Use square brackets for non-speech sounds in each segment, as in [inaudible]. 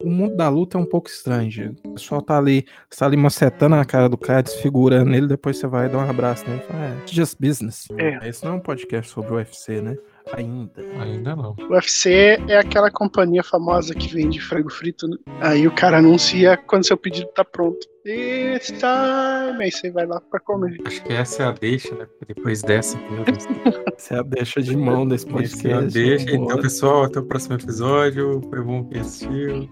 o mundo da luta é um pouco estranho. O pessoal tá ali, você tá ali macetando a cara do cara, desfigurando ele, depois você vai dar um abraço nele e fala, é, just business. É. Esse não é um podcast sobre o UFC, né? Ainda. Ainda não. O UFC é aquela companhia famosa que vende frango frito, né? Aí o cara anuncia quando seu pedido tá pronto. It's time! Aí você vai lá pra comer. Acho que essa é a deixa, né? Depois dessa, meu Deus. [laughs] Você a deixa de mão desse podcast. Essa é a deixa. Então, pessoal, até o próximo episódio. Foi bom que assistiu.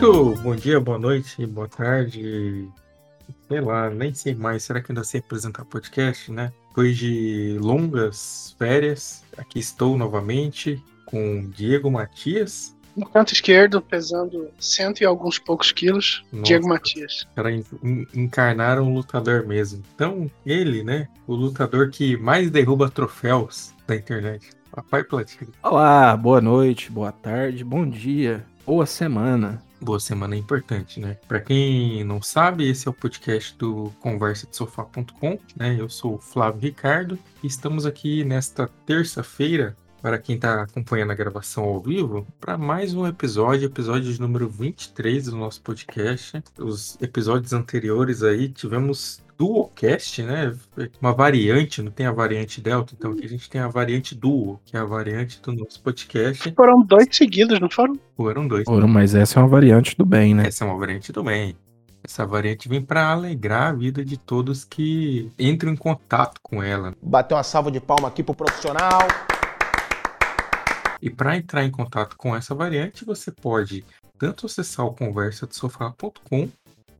Muito bom dia, boa noite, boa tarde. Sei lá, nem sei mais. Será que ainda sei apresentar podcast, né? Depois de longas férias, aqui estou novamente com Diego Matias. No canto esquerdo, pesando cento e alguns poucos quilos, Nossa. Diego Matias. Cara, en- encarnaram um lutador mesmo. Então, ele, né? O lutador que mais derruba troféus da internet. Papai Platina. Olá, boa noite, boa tarde, bom dia, boa semana. Boa semana é importante, né? Pra quem não sabe, esse é o podcast do conversadesofá.com, né? Eu sou o Flávio Ricardo e estamos aqui nesta terça-feira, para quem tá acompanhando a gravação ao vivo, para mais um episódio, episódio de número 23 do nosso podcast. Os episódios anteriores aí tivemos Duocast, né? Uma variante, não tem a variante Delta, então aqui a gente tem a variante Duo, que é a variante do nosso podcast. Foram dois seguidos, não foram? Ou eram dois. Ora, mas essa é uma variante do bem, né? Essa é uma variante do bem. Essa variante vem para alegrar a vida de todos que entram em contato com ela. Bater uma salva de palma aqui pro profissional. E para entrar em contato com essa variante, você pode tanto acessar o conversadesofá.com,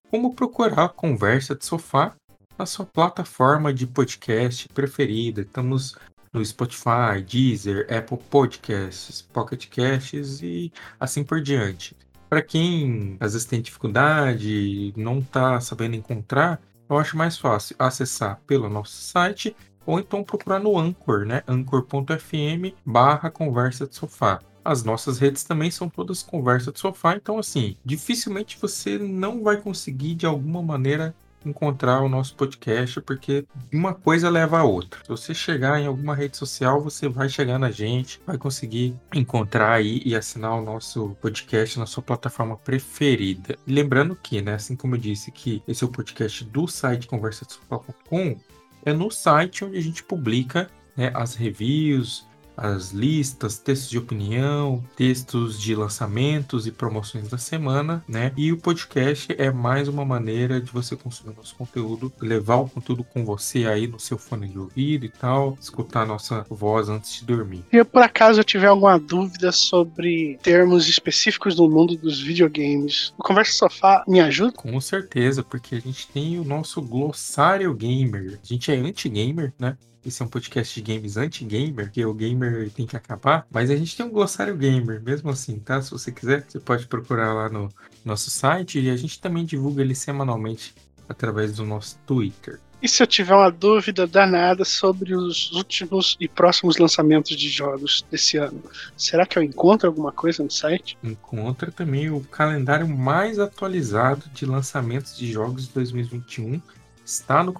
como procurar a Conversa de Sofá na sua plataforma de podcast preferida. Estamos no Spotify, Deezer, Apple Podcasts, Pocket Casts e assim por diante. Para quem às vezes tem dificuldade, não está sabendo encontrar, eu acho mais fácil acessar pelo nosso site ou então procurar no Anchor, né? anchor.fm barra conversa de sofá. As nossas redes também são todas conversa de sofá, então assim, dificilmente você não vai conseguir de alguma maneira encontrar o nosso podcast, porque uma coisa leva a outra. Se você chegar em alguma rede social, você vai chegar na gente, vai conseguir encontrar aí e assinar o nosso podcast na sua plataforma preferida. Lembrando que, né, assim como eu disse que esse é o podcast do site conversadesofá.com, é no site onde a gente publica né, as reviews, as listas, textos de opinião, textos de lançamentos e promoções da semana, né? E o podcast é mais uma maneira de você consumir nosso conteúdo, levar o conteúdo com você aí no seu fone de ouvido e tal, escutar a nossa voz antes de dormir. Se por acaso eu tiver alguma dúvida sobre termos específicos no mundo dos videogames, o Conversa Sofá me ajuda? Com certeza, porque a gente tem o nosso glossário gamer. A gente é anti-gamer, né? Esse é um podcast de games anti-gamer, que o gamer tem que acabar. Mas a gente tem um glossário gamer, mesmo assim, tá? Se você quiser, você pode procurar lá no nosso site. E a gente também divulga ele semanalmente através do nosso Twitter. E se eu tiver uma dúvida danada sobre os últimos e próximos lançamentos de jogos desse ano, será que eu encontro alguma coisa no site? Encontra também o calendário mais atualizado de lançamentos de jogos de 2021. Está no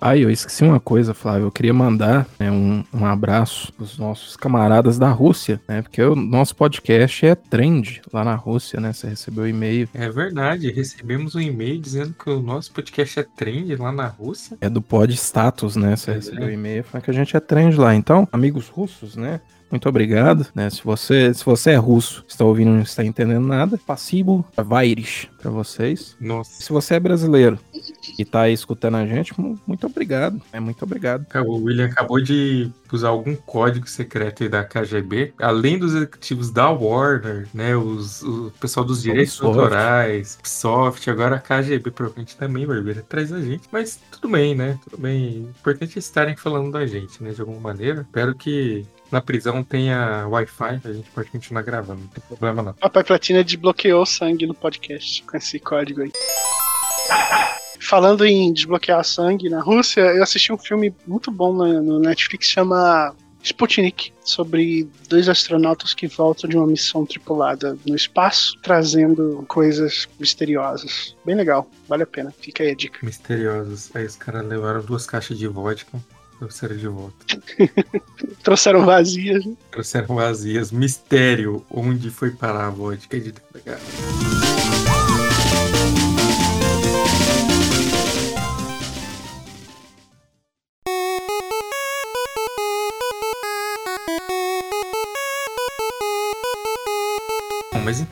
Ah, eu esqueci uma coisa, Flávio. Eu queria mandar né, um, um abraço pros nossos camaradas da Rússia, né? Porque o nosso podcast é trend lá na Rússia, né? Você recebeu e-mail. É verdade, recebemos um e-mail dizendo que o nosso podcast é trend lá na Rússia. É do Pod Status, né? Você É. recebeu e-mail, falando que a gente é trend lá. Então, amigos russos, né? Muito obrigado, né? Se você, se você é russo, está ouvindo e não está entendendo nada, passivo Vaires para vocês. Nossa. Se você é brasileiro e tá aí escutando a gente, mu- muito obrigado. É muito obrigado. O William acabou de usar algum código secreto aí da KGB, além dos executivos da Warner, né, os, o pessoal dos direitos Ubisoft. autorais, Soft, agora a KGB provavelmente também vai vir atrás da gente, mas tudo bem, né, tudo bem, o importante é estarem falando da gente, né, de alguma maneira, espero que na prisão tenha Wi-Fi, a gente pode continuar gravando, não tem problema não. Papai Platina desbloqueou o sangue no podcast com esse código aí. Falando em desbloquear sangue na Rússia, eu assisti um filme muito bom no Netflix chama Sputnik, sobre dois astronautas que voltam de uma missão tripulada no espaço, trazendo coisas misteriosas. Bem legal, vale a pena. Fica aí a dica. Misteriosos. Aí os caras levaram duas caixas de vodka, trouxeram de volta. [laughs] Trouxeram vazias. né? Trouxeram vazias. Mistério. Onde foi parar a vodka de dentro da garrafa.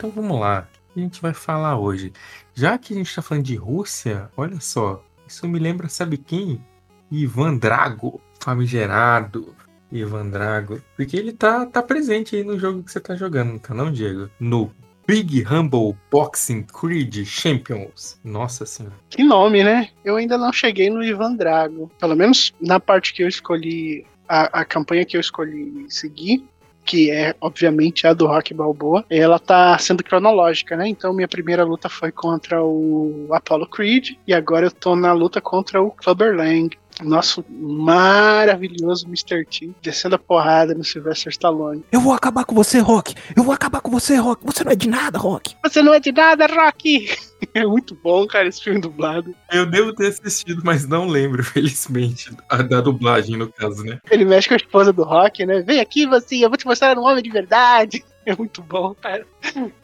Então vamos lá. O que a gente vai falar hoje? Já que a gente tá falando de Rússia, olha só. Isso me lembra, sabe quem? Ivan Drago, famigerado Ivan Drago. Porque ele tá, tá presente aí no jogo que você tá jogando, tá não, Diego? No Big Humble Boxing Creed Champions. Nossa senhora. Que nome, né? Eu ainda não cheguei no Ivan Drago. Pelo menos na parte que eu escolhi, a, a campanha que eu escolhi seguir, que é, obviamente, a do Rock Balboa, ela tá sendo cronológica, né? Então, minha primeira luta foi contra o Apollo Creed, e agora eu tô na luta contra o Clubber Lang. Nosso maravilhoso Mr. T descendo a porrada no Sylvester Stallone. Eu vou acabar com você, Rock. Eu vou acabar com você, Rock. Você não é de nada, Rock. Você não é de nada, Rocky! [laughs] É muito bom, cara, esse filme dublado. Eu devo ter assistido, mas não lembro, [laughs] felizmente, a da dublagem, no caso, né? Ele mexe com a esposa do Rock, né? Vem aqui, você, eu vou te mostrar um homem de verdade. É muito bom, cara.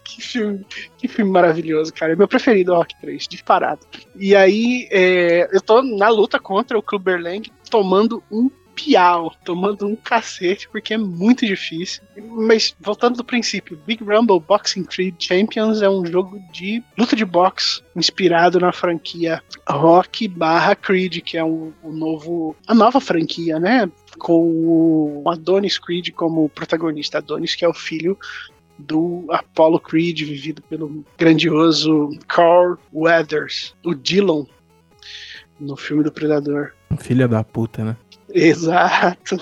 Que filme, que filme maravilhoso, cara. É meu preferido, Rock 3, disparado. E aí, é, eu tô na luta contra o Clubber Lang, tomando um piau, tomando um cacete, porque é muito difícil. Mas, voltando do princípio, Big Rumble Boxing Creed Champions é um jogo de luta de boxe, inspirado na franquia Rock barra Creed, que é um novo, a nova franquia, né? Com o Adonis Creed como protagonista. Adonis, que é o filho do Apollo Creed, vivido pelo grandioso Carl Weathers, o Dillon, no filme do Predador. Filha da puta, né? Exato.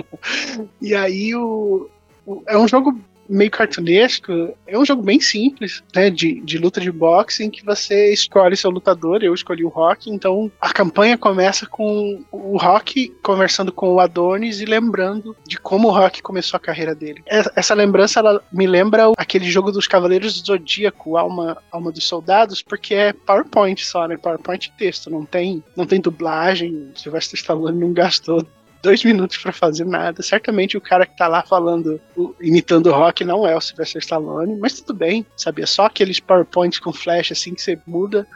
[laughs] e aí o, o- é um jogo meio cartunesco, é um jogo bem simples, né, de, de luta de boxe em que você escolhe seu lutador, eu escolhi o Rock, então a campanha começa com o Rock conversando com o Adonis e lembrando de como o Rock começou a carreira dele. Essa- Essa lembrança ela me lembra aquele jogo dos Cavaleiros do Zodíaco, Alma, Alma dos Soldados, porque é PowerPoint só, né, PowerPoint e texto, não tem, não tem dublagem, Sylvester Stallone não [laughs] gastou dois minutos pra fazer nada. Certamente o cara que tá lá falando, imitando o rock, não é o Sylvester Stallone, mas tudo bem, sabe? É só aqueles PowerPoints com flash assim que você muda,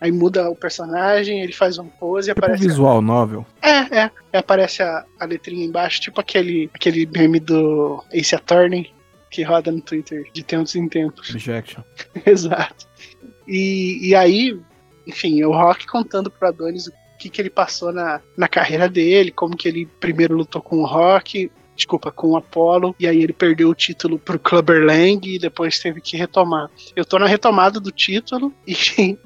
aí muda o personagem, ele faz um pose e Tipo aparece. visual novel. É, é. E aparece a, a letrinha embaixo, tipo aquele, aquele meme do Ace Attorney que roda no Twitter de tempos em tempos. Objection. [laughs] Exato. E, e aí, enfim, o Rock contando pro Adonis o que, que ele passou na, na carreira dele, como que ele primeiro lutou com o Rock, desculpa, com o Apollo, e aí ele perdeu o título pro Clubber Lang e depois teve que retomar. Eu tô na retomada do título [laughs] e,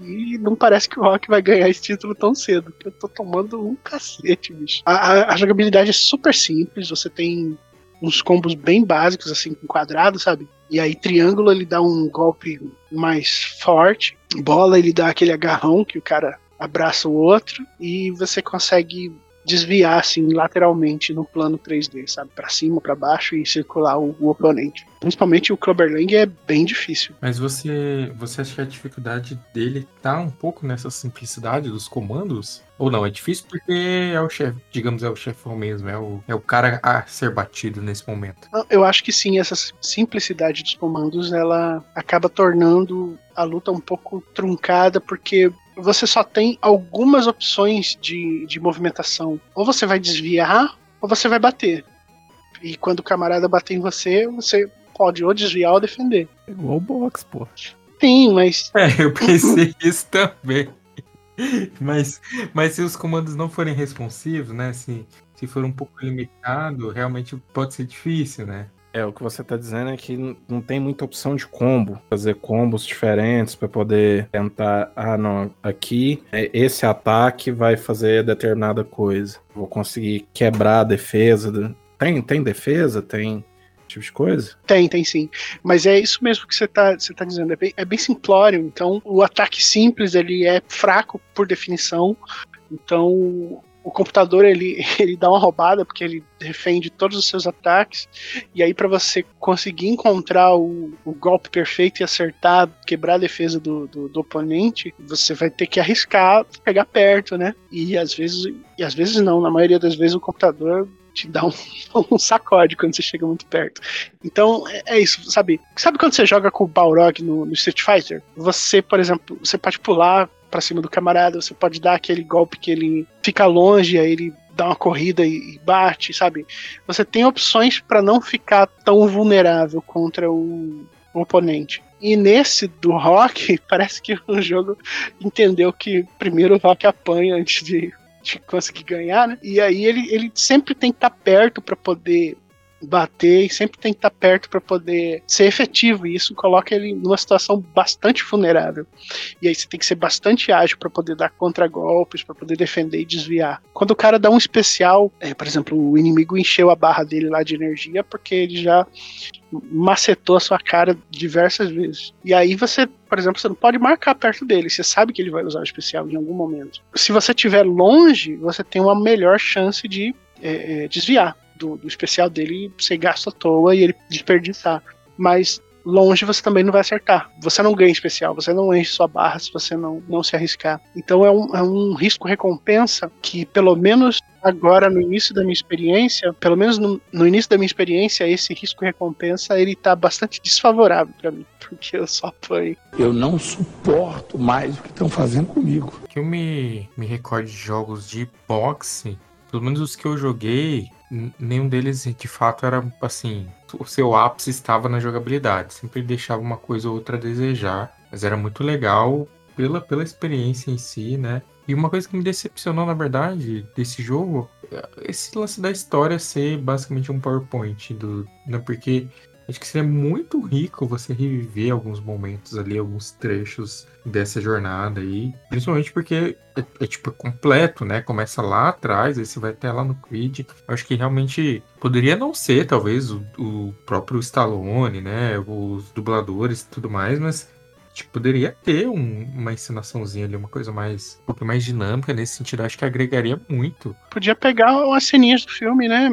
e não parece que o Rock vai ganhar esse título tão cedo, porque eu tô tomando um cacete, bicho. A, a- a jogabilidade é super simples, você tem uns combos bem básicos, assim, com quadrado, sabe? E aí, triângulo, ele dá um golpe mais forte. Bola, ele dá aquele agarrão que o cara abraça o outro. E você consegue desviar, assim, lateralmente no plano 3D, sabe? Pra cima, pra baixo e circular o, o oponente. Principalmente o Clubberlang é bem difícil. Mas você, você acha que a dificuldade dele tá um pouco nessa simplicidade dos comandos? Ou não? É difícil porque é o chefe, digamos, é o chefão mesmo, é o, é o cara a ser batido nesse momento. Eu acho que sim, essa simplicidade dos comandos, ela acaba tornando a luta um pouco truncada, porque você só tem algumas opções de, de movimentação. Ou você vai desviar, ou você vai bater. E quando o camarada bater em você, você pode ou desviar ou defender. É igual o box, pô. Sim, mas [laughs] É, eu pensei [laughs] isso também. Mas, mas se os comandos não forem responsivos, né? Se, se for um pouco limitado, realmente pode ser difícil, né? É, o que você tá dizendo é que não tem muita opção de combo. Fazer combos diferentes pra poder tentar. Ah, não, aqui é, esse ataque vai fazer determinada coisa. Vou conseguir quebrar a defesa. do- Tem, tem defesa? Tem tipo de coisa? Tem, tem sim. Mas é isso mesmo que você tá, você tá dizendo. É bem, é bem simplório. Então, o ataque simples ele é fraco por definição. Então, o computador ele, [laughs] ele dá uma roubada porque ele defende todos os seus ataques e aí para você conseguir encontrar o, o, golpe perfeito e acertar, quebrar a defesa do, do, do, oponente, você vai ter que arriscar pegar perto, né? E às vezes e às vezes não, na maioria das vezes o computador te dá um, [laughs] um, sacode quando você chega muito perto. Então, é, é, isso, sabe? Sabe quando você joga com o Balrog no, no Street Fighter? Você, por exemplo, você pode pular para cima do camarada, você pode dar aquele golpe que ele fica longe, aí ele dá uma corrida e bate, sabe? Você tem opções para não ficar tão vulnerável contra o, o oponente. E nesse do Rock, [laughs] parece que o jogo entendeu que primeiro o Rock apanha antes de de conseguir ganhar, né? E aí ele, ele sempre tem que estar tá perto para poder bater e sempre tem que estar perto para poder ser efetivo e isso coloca ele numa situação bastante vulnerável. E aí você tem que ser bastante ágil para poder dar contragolpes, para poder defender e desviar. Quando o cara dá um especial, é, por exemplo, o inimigo encheu a barra dele lá de energia porque ele já macetou a sua cara diversas vezes. E aí você, por exemplo, você não pode marcar perto dele, você sabe que ele vai usar o especial em algum momento. Se você estiver longe, você tem uma melhor chance de é, é, desviar do, do, especial dele, você gasta à toa e ele desperdiçar. Mas longe você também não vai acertar. Você não ganha especial, você não enche sua barra se você não, não se arriscar. Então é um, é um risco-recompensa que, pelo menos agora no início da minha experiência, pelo menos no, no início da minha experiência, esse risco-recompensa ele tá bastante desfavorável para mim, porque eu só apanho. Eu não suporto mais o que estão fazendo comigo. Que eu me, me recordo de jogos de boxe, pelo menos os que eu joguei, nenhum deles de fato era assim. O seu ápice estava na jogabilidade. Sempre deixava uma coisa ou outra a desejar. Mas era muito legal pela, pela experiência em si, né? E uma coisa que me decepcionou, na verdade, desse jogo, é esse lance da história ser basicamente um PowerPoint. Do, né? Porque Acho que seria muito rico você reviver alguns momentos ali, alguns trechos dessa jornada aí. Principalmente porque é, é tipo completo, né? Começa lá atrás, aí você vai até lá no Creed. Acho que realmente poderia não ser, talvez, o, o próprio Stallone, né? Os dubladores e tudo mais, mas tipo, poderia ter um, uma encenaçãozinha ali, uma coisa mais um pouco mais dinâmica nesse sentido. Acho que agregaria muito. Podia pegar umas ceninhas do filme, né?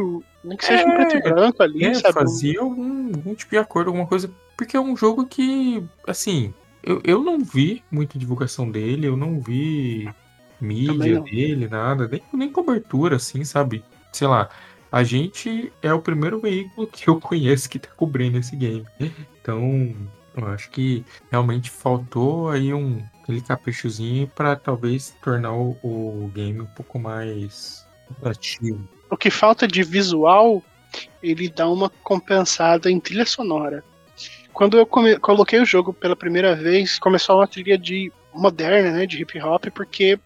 Nem que seja é, um preto e branco ali, é, sabe? Fazia algum, algum tipo de acordo, alguma coisa. Porque é um jogo que, assim, eu, eu não vi muita divulgação dele, eu não vi mídia não. dele, nada, nem, nem cobertura, assim, sabe? Sei lá. A gente é o primeiro veículo que eu [laughs] conheço que tá cobrindo esse game. Então, eu acho que realmente faltou aí um aquele caprichozinho para talvez tornar o, o, game um pouco mais atrativo. O que falta de visual, ele dá uma compensada em trilha sonora. Quando eu coloquei o jogo pela primeira vez, começou uma trilha de moderna, né, de hip hop, porque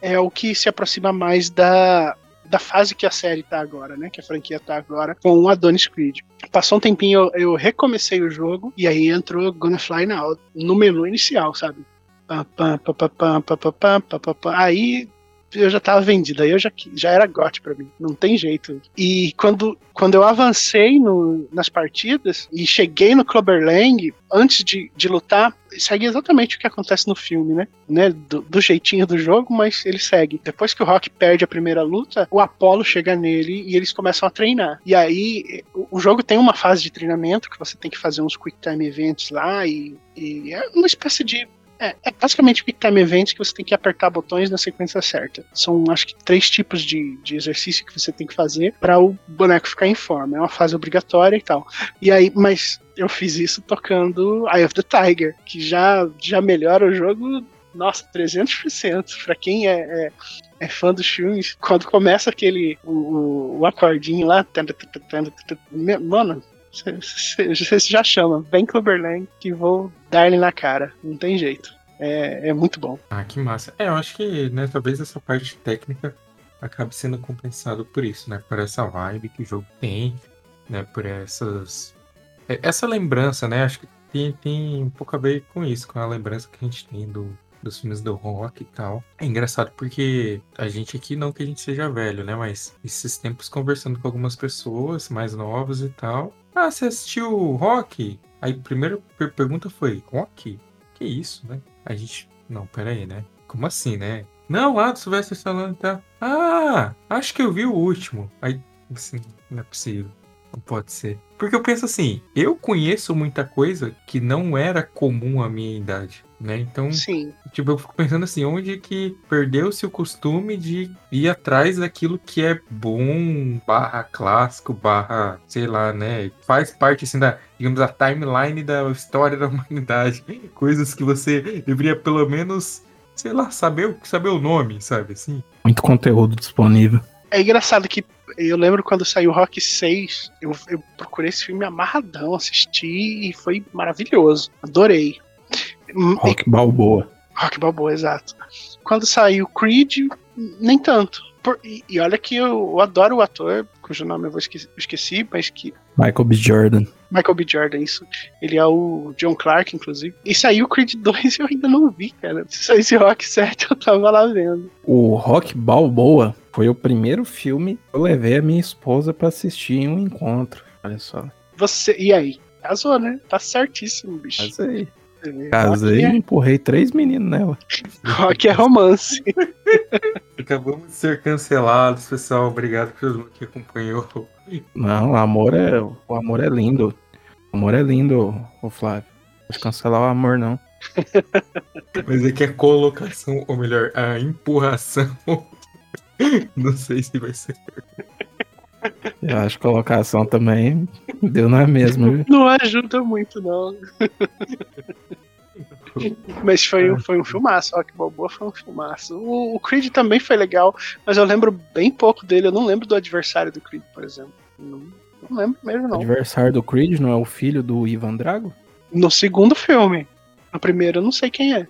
é o que se aproxima mais da da fase que a série tá agora, né? Que a franquia tá agora, com o Adonis Creed. Passou um tempinho, eu, eu recomecei o jogo e aí entrou Gonna Fly Now no menu inicial, sabe? Aí eu já tava vendida, aí eu já, já era gote para mim, não tem jeito. E quando, quando eu avancei no, nas partidas e cheguei no Clubberlang, antes de, de lutar, segue exatamente o que acontece no filme, né? né? Do, do, jeitinho do jogo, mas ele segue. Depois que o Rock perde a primeira luta, o Apollo chega nele e eles começam a treinar. E aí, o, o jogo tem uma fase de treinamento que você tem que fazer uns quick time events lá e, e é uma espécie de é, é basicamente Quick Time Events que você tem que apertar botões na sequência certa. São, acho que, três tipos de, de exercício que você tem que fazer para o boneco ficar em forma. É uma fase obrigatória e tal. E aí, mas eu fiz isso tocando Eye of the Tiger, que já, já melhora o jogo, nossa, 300%. Para quem é, é é fã dos filmes, quando começa aquele o, o acordinho lá, mano, você já chama, vem Clubberland que vou dar ele na cara. Não tem jeito. É, é muito bom. Ah, que massa. É, eu acho que, né, talvez essa parte técnica acabe sendo compensado por isso, né? Por essa vibe que o jogo tem, né? Por essas. É, essa lembrança, né? Acho que tem, tem um pouco a ver com isso, com a lembrança que a gente tem do, dos filmes do rock e tal. É engraçado porque a gente aqui, não que a gente seja velho, né? Mas esses tempos conversando com algumas pessoas mais novas e tal. Ah, você assistiu rock? Aí a primeira per pergunta foi: rock? Que isso, né? A gente. Não, pera aí, né? como assim, né? Não, lá do Sylvester Stallone tá. Ah, acho que eu vi o último. Aí, assim, não é possível. Não pode ser. Porque eu penso assim, eu conheço muita coisa que não era comum à minha idade, né? Então, Sim. tipo, eu fico pensando assim, onde que perdeu-se o costume de ir atrás daquilo que é bom, barra clássico, barra, sei lá, né? Faz parte, assim, da, digamos, a timeline da história da [laughs] humanidade. Coisas que você deveria, pelo menos, sei lá, saber, o- saber o nome, sabe, assim? Muito conteúdo disponível. É engraçado que eu lembro quando saiu Rock 6, eu, eu procurei esse filme amarradão, assisti e foi maravilhoso. Adorei. Hum, Rock Balboa. Rock Balboa, exato. Quando saiu Creed, nem tanto. Por- e, e olha que eu, eu adoro o ator, cujo nome eu vou esqueci, esqueci, mas que. Michael B. Jordan. Michael B. Jordan, isso. Ele é o John Clark, inclusive. E saiu Creed [laughs] 2 e eu ainda não vi, cara. Se saísse Rock 7, eu tava lá vendo. O Rock Balboa foi o primeiro filme que eu levei a minha esposa pra assistir em um encontro. Olha só. Você. E aí? Casou, né? Tá certíssimo, bicho. Você vê. Casei e Rock empurrei três meninos nela. é, rock é romance. [laughs] Acabamos de ser cancelados, pessoal. Obrigado por todo mundo que acompanhou. Não, o amor é, o amor é lindo. O amor é lindo, o Flávio. Não cancelar o amor, não. [laughs] Mas é que a colocação, ou melhor, a empurração. [laughs] Não sei se vai ser. Eu acho que a colocação também deu na mesma, viu? Não ajuda muito, não. Mas foi, um- foi um filmaço, Rock Balboa foi um filmaço. O, o Creed também foi legal, mas eu lembro bem pouco dele. Eu não lembro do adversário do Creed, por exemplo. Não, não lembro mesmo, O não. adversário do Creed não é o filho do Ivan Drago? No segundo filme. No primeiro eu não sei quem é.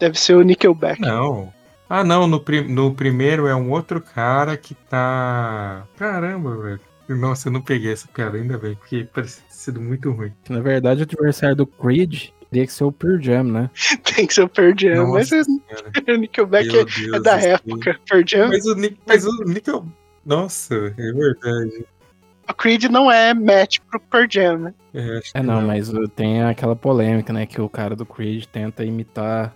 Deve ser o Nickelback. Não. Ah, não, no, pri- no primeiro é um outro cara que tá. Caramba, velho. Nossa, eu não peguei essa piada ainda bem, porque parece ter sido muito ruim. Na verdade, o adversário do Creed teria que ser o Pearl Jam, né? [laughs] Tem que ser o Pearl Jam, mas Nossa é- Senhora. o [laughs] Nickelback Meu é, Deus é da época. Pearl Jam, Mas o Nick. Mas o Nickel. Nossa, é verdade. o Creed não é match pro Pearl Jam, né? É, É, que não, mas tem aquela polêmica, né? Que o cara do Creed tenta imitar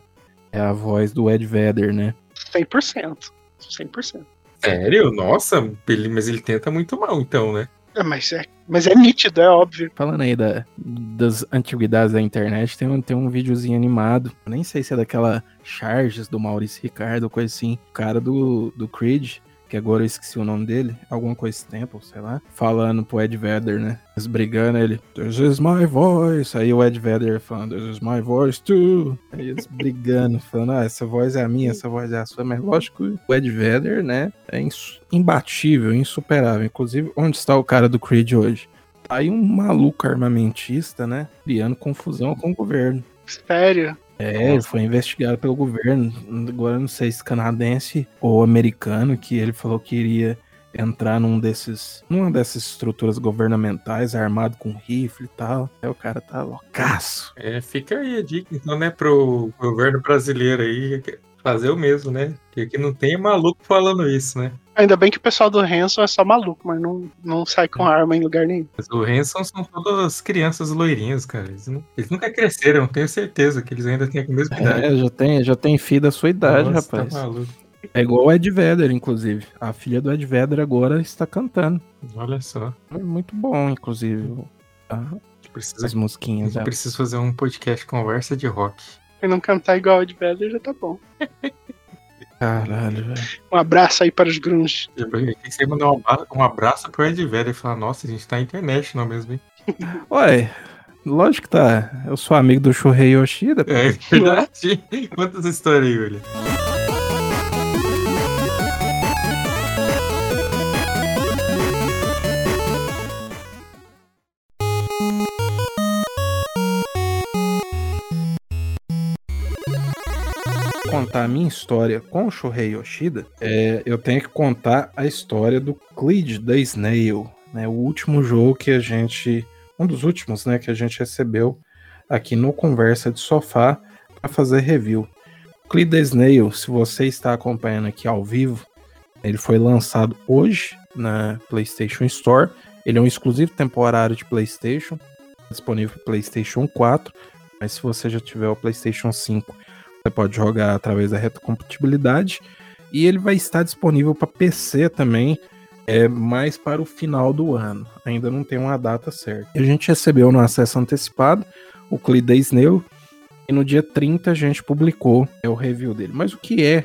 é, a voz do Ed Vedder, né? 100%. 100%. Sério? Nossa, ele, mas ele tenta muito mal, então, né? É, mas, é, mas é nítido, é óbvio. Falando aí da, das antiguidades da internet, tem um, tem um videozinho animado. Nem sei se é daquela Charges do Maurício Ricardo, coisa assim. O cara do, do Creed, que agora eu esqueci o nome dele, alguma coisa Temple, sei lá, falando pro Ed Vedder, né? Eles brigando, ele, This is my voice. Aí o Ed Vedder falando, This is my voice too. Aí eles [laughs] brigando, falando, ah, essa voz é a minha, essa voz é a sua. Mas lógico que o Ed Vedder, né, é imbatível, insuperável. Inclusive, onde está o cara do Creed hoje? Tá aí um maluco armamentista, né, criando confusão com o governo. Sério. É, ele foi investigado pelo governo, agora não sei se canadense ou americano, que ele falou que iria entrar num desses, numa dessas estruturas governamentais, armado com rifle e tal. Aí o cara tá loucaço. É, fica aí a dica, então, né, pro governo brasileiro aí fazer o mesmo, né? Porque aqui não tem maluco falando isso, né? Ainda bem que o pessoal do Hanson é só maluco, mas não, não sai com arma em lugar nenhum. Mas o Hanson são todas crianças loirinhas, cara. Eles, não- eles nunca cresceram, tenho certeza que eles ainda têm a mesma idade. É, já tem, já tem filho da sua idade, Nossa, rapaz. Tá maluco. É igual o Ed Vedder, inclusive. A filha do Ed Vedder agora está cantando. Olha só. É muito bom, inclusive. Ah, Precisa, as musiquinhas dela. preciso fazer um podcast conversa de rock. E não cantar igual o de Vedder já tá bom. Caralho, velho. Um abraço aí para os grunge. Tem que você mandar um abra- abraço pro Ed Vedder e falar, nossa, a gente tá internet não mesmo, hein? [laughs] Ué, lógico que tá. Eu sou amigo do Shuhei Yoshida. É verdade. [laughs] Conta essa história aí, William. Contar a minha história com o Shuhei Yoshida, é, eu tenho que contar a história do Cleed the Snail, né? O último jogo que a gente, um dos últimos, né, que a gente recebeu aqui no Conversa de Sofá para fazer review. Cleed the Snail, se você está acompanhando aqui ao vivo, ele foi lançado hoje na PlayStation Store. Ele é um exclusivo temporário de PlayStation, disponível para PlayStation 4, mas se você já tiver o PlayStation 5 Você pode jogar através da retrocompatibilidade e ele vai estar disponível para PC também, é mais para o final do ano. Ainda não tem uma data certa. A gente recebeu no acesso antecipado o Cleed the Snail e no dia 30 a gente publicou é, o review dele. Mas o que é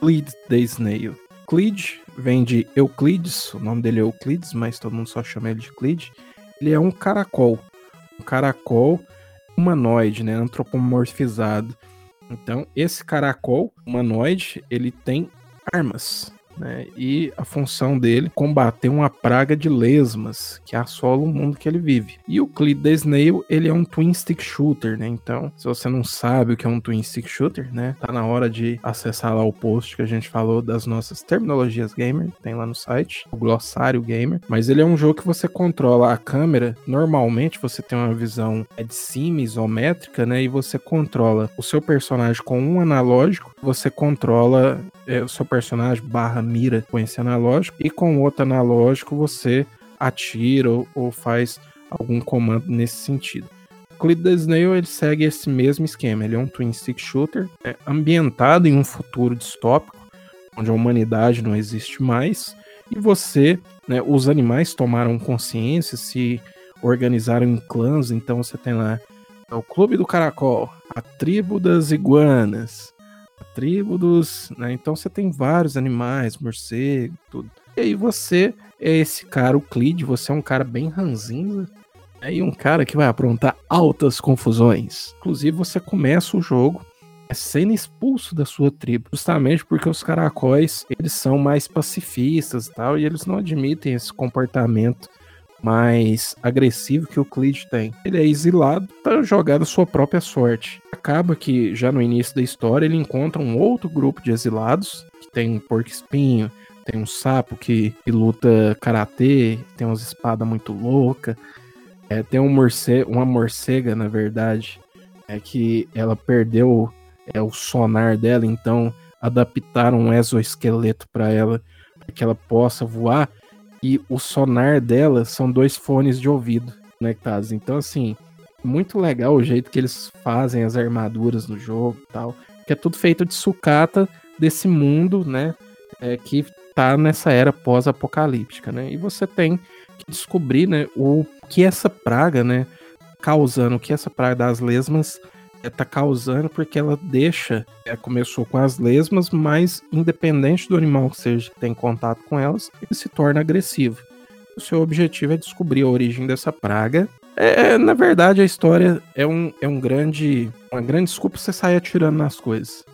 Cleed the Snail? Cleed vem de Euclides, o nome dele é Euclides, mas todo mundo só chama ele de Cleed. Ele é um caracol. Um caracol humanoide, né, antropomorfizado. Então, esse caracol humanoide, ele tem armas né? E a função dele combater uma praga de lesmas que assola o mundo que ele vive. E o Cleed the Snail, ele é um twin stick shooter, né? Então, se você não sabe o que é um twin stick shooter, né? Tá na hora de acessar lá o post que a gente falou das nossas terminologias gamer, tem lá no site, o glossário gamer. Mas ele é um jogo que você controla a câmera. Normalmente você tem uma visão é de cima, isométrica, né? E você controla o seu personagem com um analógico, você controla é, o seu personagem barra mira com esse analógico e com outro analógico você atira ou, ou faz algum comando nesse sentido. The Snail ele segue esse mesmo esquema. Ele é um twin stick shooter é, ambientado em um futuro distópico, onde a humanidade não existe mais e você, né, os animais tomaram consciência, se organizaram em clãs. Então você tem lá é o Clube do Caracol, a Tribo das Iguanas, tribo dos. Né? Então você tem vários animais, morcego, tudo. E aí você é esse cara, o Cleed, você é um cara bem ranzinza. Né? E um cara que vai aprontar altas confusões. Inclusive, você começa o jogo sendo expulso da sua tribo, justamente porque os caracóis eles são mais pacifistas e tal, e eles não admitem esse comportamento mais agressivo que o Cleed tem. Ele é exilado para jogar a sua própria sorte. Acaba que, já no início da história, ele encontra um outro grupo de exilados, que tem um porco-espinho, tem um sapo que, que luta karatê, tem umas espadas muito loucas. É, tem um morce uma morcega, na verdade, é que ela perdeu é, o sonar dela, então adaptaram um exoesqueleto para ela, para que ela possa voar e o sonar dela são dois fones de ouvido conectados. Então, assim, muito legal o jeito que eles fazem as armaduras no jogo e tal. Que é tudo feito de sucata desse mundo, né? É, que tá nessa era pós-apocalíptica, né? E você tem que descobrir, né, o que essa praga, né, causando, o que essa praga das lesmas tá causando, porque ela deixa, é, começou com as lesmas, mas independente do animal que seja que tem contato com elas, ele se torna agressivo. O seu objetivo é descobrir a origem dessa praga. É, na verdade, a história é um, é um grande. Uma grande desculpa você sair atirando nas coisas.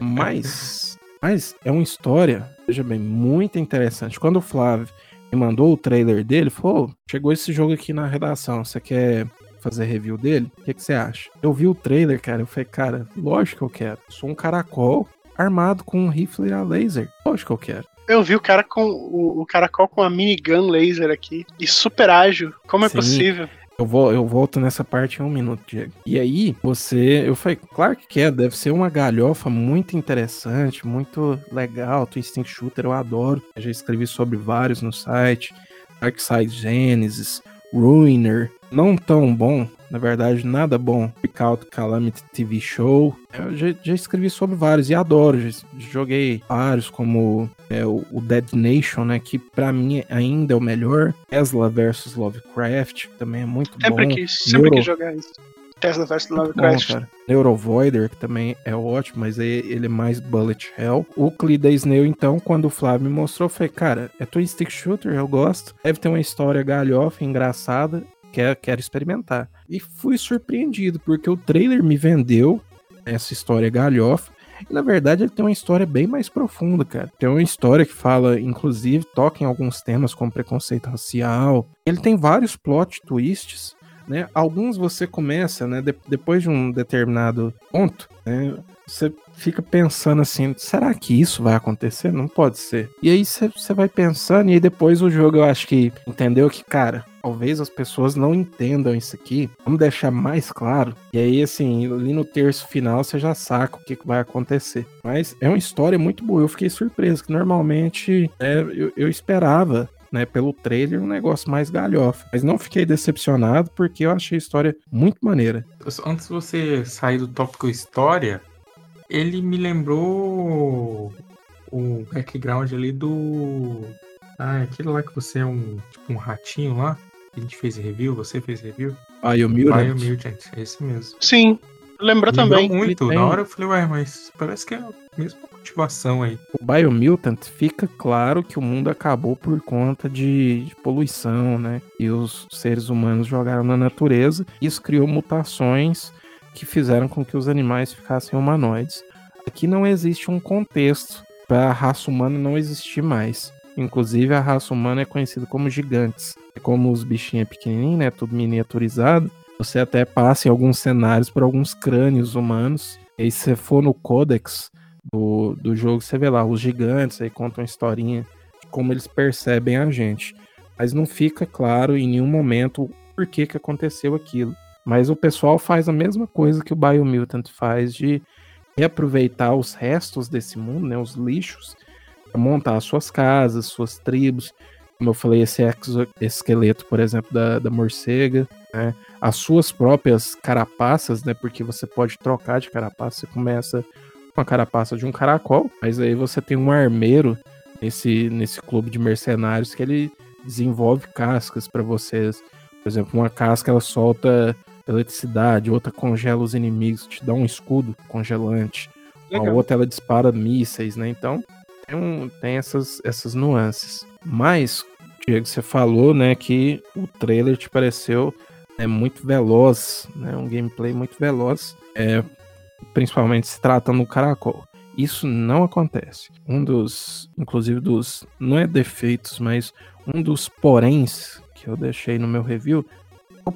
Mas. Mas é uma história, veja bem, muito interessante. Quando o Flávio me mandou o trailer dele, falou: chegou esse jogo aqui na redação. Você quer fazer review dele, o que, que você acha? Eu vi o trailer, cara, eu falei, cara, lógico que eu quero. sou um caracol armado com um rifle a laser. Lógico que eu quero. Eu vi o cara com o, o caracol com a minigun laser aqui. E super ágil. Como é Sim. possível? Eu, vou, eu volto nessa parte em um minuto, Diego. E aí, você. Eu falei, claro que quer, deve ser uma galhofa muito interessante, muito legal. Twisting Shooter eu adoro. Eu já escrevi sobre vários no site. Darkside Genesis, Ruiner, não tão bom, na verdade, nada bom. Out Calamity TV Show. Eu já, já, escrevi sobre vários e adoro. Já, joguei vários, como é, o, o, Dead Nation, né? Que pra mim ainda é o melhor. Tesla vs Lovecraft, também é muito sempre bom. Quis, sempre Neuro... quis jogar isso. Tesla vs Lovecraft. Bom, cara. Neurovoider, que também é ótimo, mas ele é mais bullet hell. O Clida Snail, então, quando o Flávio me mostrou, eu falei, cara, é twin stick shooter, eu gosto. Deve ter uma história galhofa, engraçada. Quero, quero experimentar. E fui surpreendido, porque o trailer me vendeu essa história galhofa. E na verdade ele tem uma história bem mais profunda, cara. Tem uma história que fala, inclusive, toca em alguns temas como preconceito racial. Ele tem vários plot twists né? Alguns você começa, né? De, depois de um determinado ponto, né? Você fica pensando assim, será que isso vai acontecer? Não pode ser. E aí você vai pensando, e aí depois o jogo eu acho que entendeu que, cara, talvez as pessoas não entendam isso aqui. Vamos deixar mais claro. E aí, assim, ali no terço final você já saca o que, vai acontecer. Mas é uma história muito boa. Eu fiquei surpreso, que normalmente é, eu, eu esperava né, pelo trailer, um negócio mais galhofa. Mas não fiquei decepcionado porque eu achei a história muito maneira. Antes de você sair do tópico história, ele me lembrou o background ali do. Ah, aquele lá que você é um tipo um ratinho lá. Que A gente fez review, você fez review? Biomutant. Biomutant, é esse mesmo. Sim, lembrou Lembrou também. muito. Ele tem- Na hora eu falei, ué, mas parece que é a mesma motivação aí. O Biomutant fica claro que o mundo acabou por conta de, de poluição, né? E os seres humanos jogaram na natureza. Isso criou mutações que fizeram com que os animais ficassem humanoides. Aqui não existe um contexto para a raça humana não existir mais. Inclusive, a raça humana é conhecida como gigantes. É como os bichinhos pequenininhos, né? Tudo miniaturizado. Você até passa em alguns cenários por alguns crânios humanos. E aí, se você for no Codex, do, do jogo, você vê lá os gigantes, aí contam uma historinha de como eles percebem a gente. Mas não fica claro em nenhum momento por que, que aconteceu aquilo. Mas o pessoal faz a mesma coisa que o Biomutant faz de reaproveitar os restos desse mundo, né, os lixos, montar suas casas, suas tribos. Como eu falei, esse esqueleto, por exemplo, da, da morcega, né, as suas próprias carapaças, né, porque você pode trocar de carapaça, você começa com a carapaça de um caracol, mas aí você tem um armeiro nesse, nesse clube de mercenários que ele desenvolve cascas para vocês. Por exemplo, uma casca ela solta eletricidade, outra congela os inimigos, te dá um escudo congelante. A Legal. outra ela dispara mísseis, né? Então tem, um- tem essas, essas nuances. Mas, Diego, você falou, né, que o trailer te pareceu é muito veloz, né? Um gameplay muito veloz. É, principalmente se tratando do caracol. Isso não acontece. Um dos, inclusive dos, não é defeitos, mas um dos poréns que eu deixei no meu review,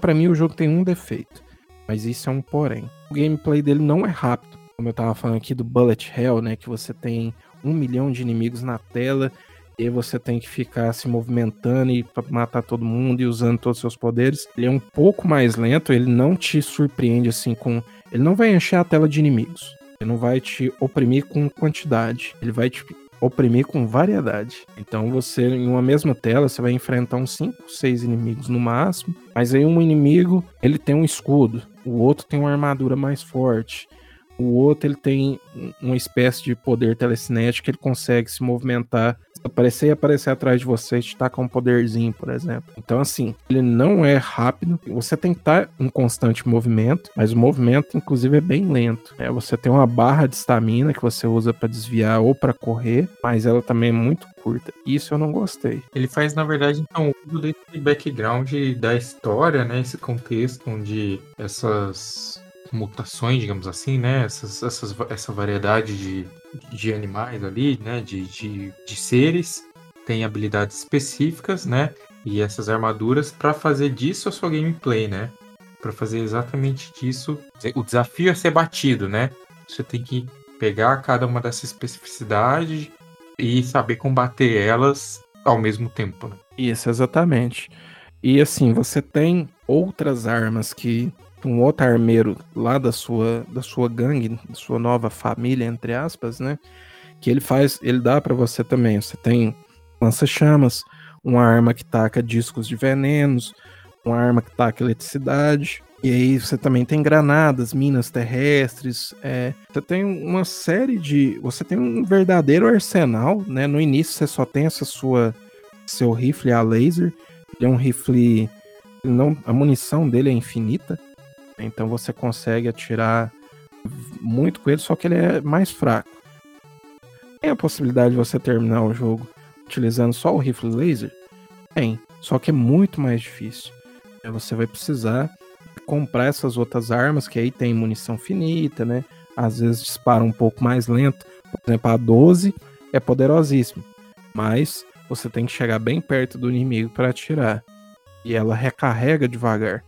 para mim o jogo tem um defeito, mas isso é um porém. O gameplay dele não é rápido, como eu tava falando aqui do Bullet Hell, né, que você tem um milhão de inimigos na tela e você tem que ficar se movimentando e matar todo mundo e usando todos os seus poderes. Ele é um pouco mais lento, ele não te surpreende assim com ele não vai encher a tela de inimigos. Ele não vai te oprimir com quantidade. Ele vai te oprimir com variedade. Então você, em uma mesma tela, você vai enfrentar uns 5, 6 inimigos no máximo. Mas aí um inimigo, ele tem um escudo. O outro tem uma armadura mais forte. O outro, ele tem um- uma espécie de poder telecinético que ele consegue se movimentar aparecer e aparecer atrás de você te tacar um poderzinho, por exemplo. Então, assim, ele não é rápido. Você tem que estar em constante movimento, mas o movimento, inclusive, é bem lento. É, você tem uma barra de estamina que você usa para desviar ou para correr, mas ela também é muito curta. Isso eu não gostei. Ele faz, na verdade, então, desse background da história, né? Esse contexto onde essas mutações, digamos assim, né? Essas, essas, essa variedade de, de animais ali, né? De, de, de seres tem habilidades específicas, né? E essas armaduras para fazer disso a sua gameplay, né? Para fazer exatamente disso. O desafio é ser batido, né? Você tem que pegar cada uma dessas especificidades e saber combater elas ao mesmo tempo. Né? Isso, exatamente. E assim, você tem outras armas que um outro armeiro lá da sua, da sua gangue, da sua nova família, entre aspas, né? Que ele faz, ele dá para você também. Você tem lança-chamas, uma arma que taca discos de venenos, uma arma que taca eletricidade. E aí você também tem granadas, minas terrestres. É, você tem uma série de. Você tem um verdadeiro arsenal, né? No início você só tem essa sua. Seu rifle a laser. Ele é um rifle. Não, a munição dele é infinita. Então você consegue atirar muito com ele, só que ele é mais fraco. Tem a possibilidade de você terminar o jogo utilizando só o rifle laser? Tem. Só que é muito mais difícil. Você vai precisar comprar essas outras armas, que aí tem munição finita, né? Às vezes dispara um pouco mais lento. Por exemplo, a 12 é poderosíssima. Mas você tem que chegar bem perto do inimigo para atirar. E ela recarrega devagar.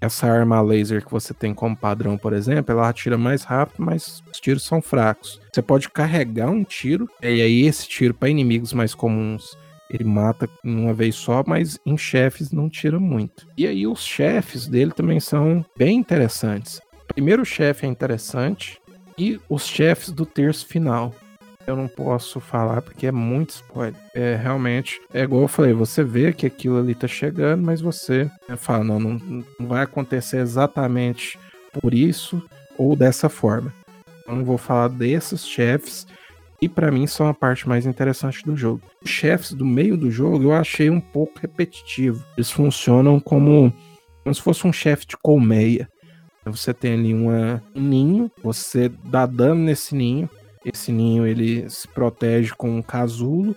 Essa arma laser que você tem como padrão, por exemplo, ela atira mais rápido, mas os tiros são fracos. Você pode carregar um tiro, e aí esse tiro para inimigos mais comuns ele mata uma vez só, mas em chefes não tira muito. E aí os chefes dele também são bem interessantes. O primeiro chefe é interessante e os chefes do terço final. Eu não posso falar porque é muito spoiler. É realmente, é igual eu falei, você vê que aquilo ali tá chegando, mas você fala, não, não, não vai acontecer exatamente por isso ou dessa forma. Eu não vou falar desses chefes, e pra mim são a parte mais interessante do jogo. Os chefes do meio do jogo eu achei um pouco repetitivo. Eles funcionam como, como se fosse um chefe de colmeia. Você tem ali uma, um ninho, você dá dano nesse ninho, esse ninho ele se protege com um casulo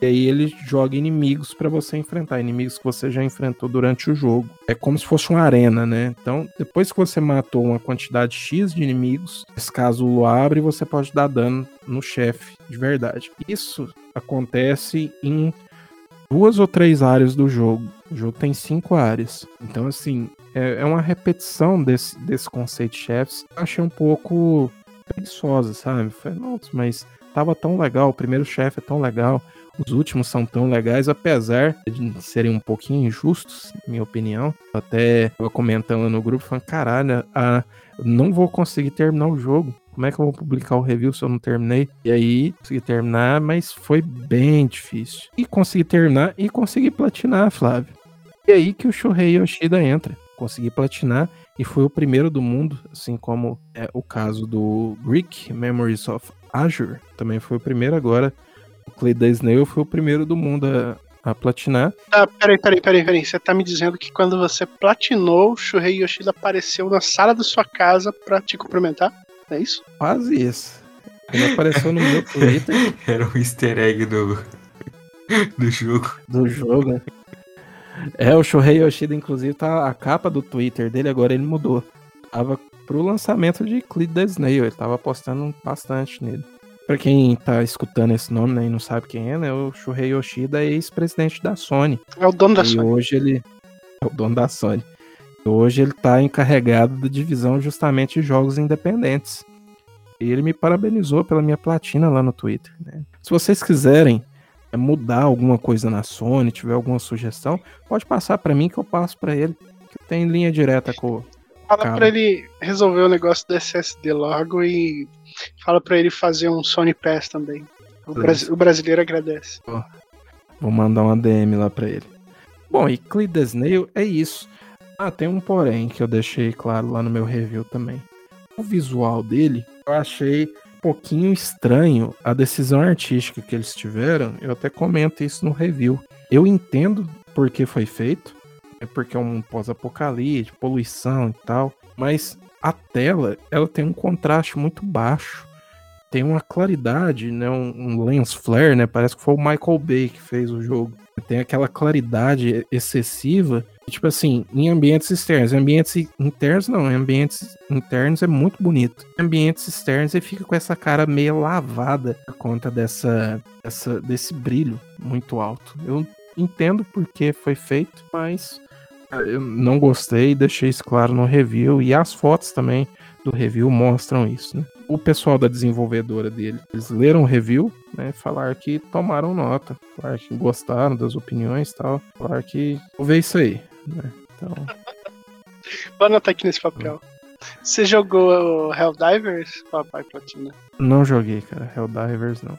e aí ele joga inimigos para você enfrentar, inimigos que você já enfrentou durante o jogo. É como se fosse uma arena, né? Então, depois que você matou uma quantidade X de inimigos, esse casulo abre e você pode dar dano no chefe de verdade. Isso acontece em duas ou três áreas do jogo. O jogo tem cinco áreas. Então, assim, é, é uma repetição desse, desse conceito de chefes. Achei um pouco preguiçosa, sabe? Falei, nossa, mas tava tão legal, o primeiro chefe é tão legal. Os últimos são tão legais, apesar de serem um pouquinho injustos, minha opinião. Até eu comentando no grupo, falando, caralho, ah, não vou conseguir terminar o jogo. Como é que eu vou publicar o review se eu não terminei? E aí, consegui terminar, mas foi bem difícil. E consegui terminar e consegui platinar, Flávio. E aí que o Shuhei Yoshida entra. Consegui platinar e foi o primeiro do mundo, assim como é o caso do Greek Memories of Azure. Também foi o primeiro agora o Clay da Snail foi o primeiro do mundo a, a platinar. Ah, peraí, peraí, peraí, peraí. Você tá me dizendo que quando você platinou, o Shuhei Yoshida apareceu na sala da sua casa pra te cumprimentar? É isso? Quase isso. Ele apareceu no meu [laughs] Twitter. Era um easter egg do, do jogo. Do jogo, né? É, o Shuhei Yoshida, inclusive, tá a capa do Twitter dele, agora ele mudou. Tava pro lançamento de Cleed the Snail, ele tava postando bastante nele. Pra quem tá escutando esse nome né, e não sabe quem é, né? O Shuhei Yoshida é ex-presidente da Sony. É o dono da e Sony. hoje ele é o dono da Sony. E hoje ele tá encarregado da divisão justamente de jogos independentes. E ele me parabenizou pela minha platina lá no Twitter. Né? Se vocês quiserem mudar alguma coisa na Sony, tiver alguma sugestão, pode passar para mim que eu passo para ele. Que tem linha direta com. Fala pra ele resolver o negócio do SSD logo e fala pra ele fazer um Sony Pass também. O, brasi- o brasileiro agradece. Vou mandar uma DM lá pra ele. Bom, e Cleed Snail é isso. Ah, tem um porém que eu deixei claro lá no meu review também. O visual dele, eu achei pouquinho estranho a decisão artística que eles tiveram. Eu até comento isso no review. Eu entendo por que foi feito. É porque é um pós-apocalipse, poluição e tal. Mas a tela, ela tem um contraste muito baixo tem uma claridade, né? Um, um lens flare, né? Parece que foi o Michael Bay que fez o jogo. Tem aquela claridade excessiva. Tipo assim, em ambientes externos. Em ambientes internos, não. Em ambientes internos é muito bonito. Em ambientes externos ele fica com essa cara meio lavada por conta dessa, dessa, desse brilho muito alto. Eu entendo por que foi feito, mas eu não gostei, deixei isso claro no review. E as fotos também do review mostram isso, né? O pessoal da desenvolvedora dele, eles leram o review, né? Falaram que tomaram nota, falaram que gostaram das opiniões e tal, falaram que vou ver isso aí, né? Então, [laughs] Vou anotar aqui nesse papel. Você jogou o Helldivers, papai Platina? não joguei, cara, Helldivers não.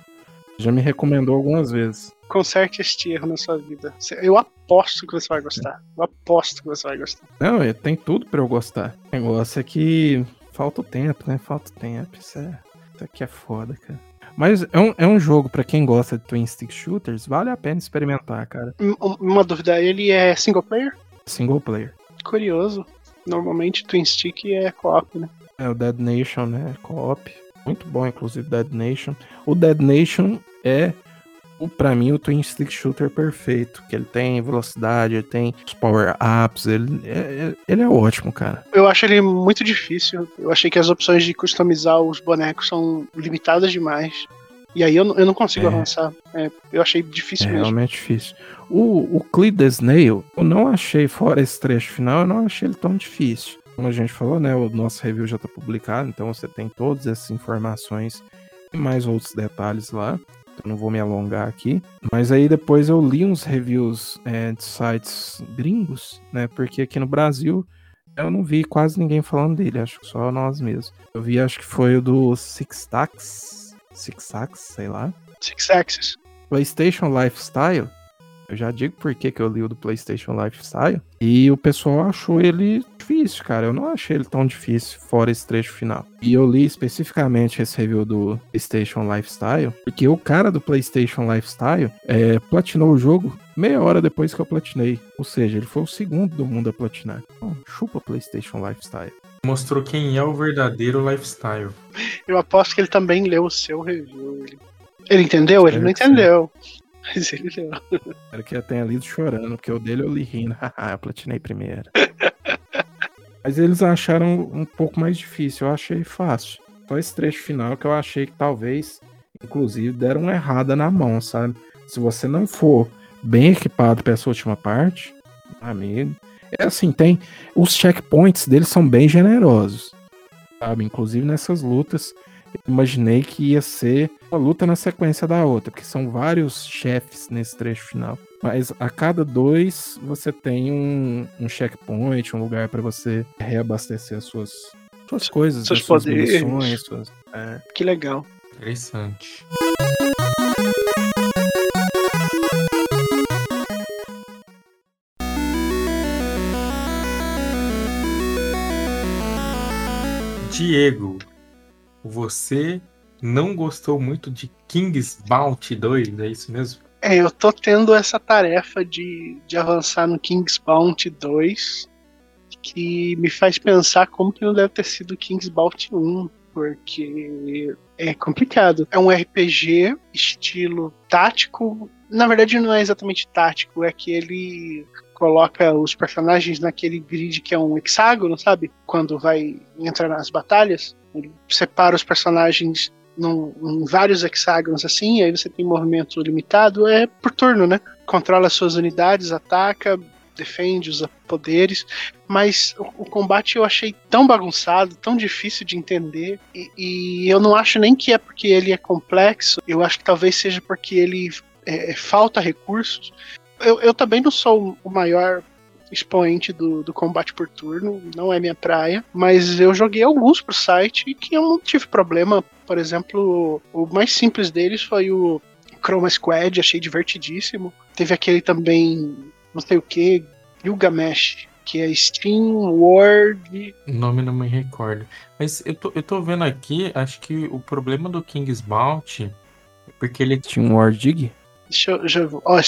Já me recomendou algumas vezes. Conserte este erro na sua vida. Eu aposto que você vai gostar. Eu aposto que você vai gostar. Não, tem tudo pra eu gostar. O negócio é que falta o tempo, né? Falta o tempo. Isso, é, isso aqui é foda, cara. Mas é um, é um jogo, pra quem gosta de Twin Stick Shooters, vale a pena experimentar, cara. Um- Uma dúvida, ele é single player? Single player. Curioso. Normalmente Twin Stick é co-op, né? É o Dead Nation, né? Co-op. Muito bom, inclusive, Dead Nation. O Dead Nation é, o, pra mim, o Twin Stick Shooter perfeito. Que ele tem velocidade, ele tem os power-ups, ele é, é- ele é ótimo, cara. Eu acho ele muito difícil. Eu achei que as opções de customizar os bonecos são limitadas demais. E aí eu, não- eu não consigo É. avançar. É, eu achei É difícil mesmo. realmente difícil. O, o Cleed the Snail, eu não achei, fora esse trecho final, eu não achei ele tão difícil. Como a gente falou, né? O nosso review já tá publicado, então você tem todas essas informações e mais outros detalhes lá. Eu não vou me alongar aqui. Mas aí depois eu li uns reviews é, de sites gringos, né? Porque aqui no Brasil eu não vi quase ninguém falando dele, acho que só nós mesmos. Eu vi, acho que foi o do Six Stacks, Six Stacks, sei lá. Six Axis. PlayStation Lifestyle. Eu já digo por que eu li o do PlayStation Lifestyle. E o pessoal achou ele difícil, cara. Eu não achei ele tão difícil, fora esse trecho final. E eu li especificamente esse review do PlayStation Lifestyle, porque o cara do PlayStation Lifestyle é, platinou o jogo meia hora depois que eu platinei. Ou seja, ele foi o segundo do mundo a platinar. Então, chupa PlayStation Lifestyle. Mostrou quem é o verdadeiro lifestyle. Eu aposto que ele também leu o seu review. Ele, ele entendeu? Ele não que sim. Mas ele leu. Espero que eu tenha lido chorando, porque o dele eu li rindo. [laughs] Haha, platinei primeiro. Mas eles acharam um pouco mais difícil. Eu achei fácil. Só esse trecho final que eu achei que talvez, inclusive, deram uma errada na mão, sabe? Se você não for bem equipado para essa última parte, amigo. É assim, tem. Os checkpoints deles são bem generosos. Sabe? Inclusive nessas lutas. Imaginei que ia ser uma luta na sequência da outra, porque são vários chefes nesse trecho final. Mas a cada dois você tem um, um checkpoint, um lugar para você reabastecer as suas, suas coisas, seus suas munições, suas- é. Que legal. Interessante. Diego, você não gostou muito de King's Bounty 2, é isso mesmo? É, eu tô tendo essa tarefa de, de avançar no King's Bounty 2, que me faz pensar como que não deve ter sido King's Bounty 1, porque é complicado. É um RPG estilo tático. Na verdade, não é exatamente tático, é que ele coloca os personagens naquele grid que é um hexágono, sabe? Quando vai entrar nas batalhas, ele separa os personagens num, em vários hexágonos assim, aí você tem movimento limitado, é por turno, né? Controla suas unidades, ataca, defende, usa poderes, mas o, o combate eu achei tão bagunçado, tão difícil de entender, e, e eu não acho nem que é porque ele é complexo, eu acho que talvez seja porque ele é, falta recursos. Eu, eu também não sou o maior expoente do, do combate por turno, não é minha praia, mas eu joguei alguns pro site que eu não tive problema. Por exemplo, o mais simples deles foi o Chroma Squad, achei divertidíssimo. Teve aquele também, não sei o que, Gilgamesh, que é Steam World. O nome não me recordo. Mas eu tô, eu tô vendo aqui, acho que o problema do King's Bounty é porque ele Tinha um War Dig? Deixa eu, deixa eu- ó,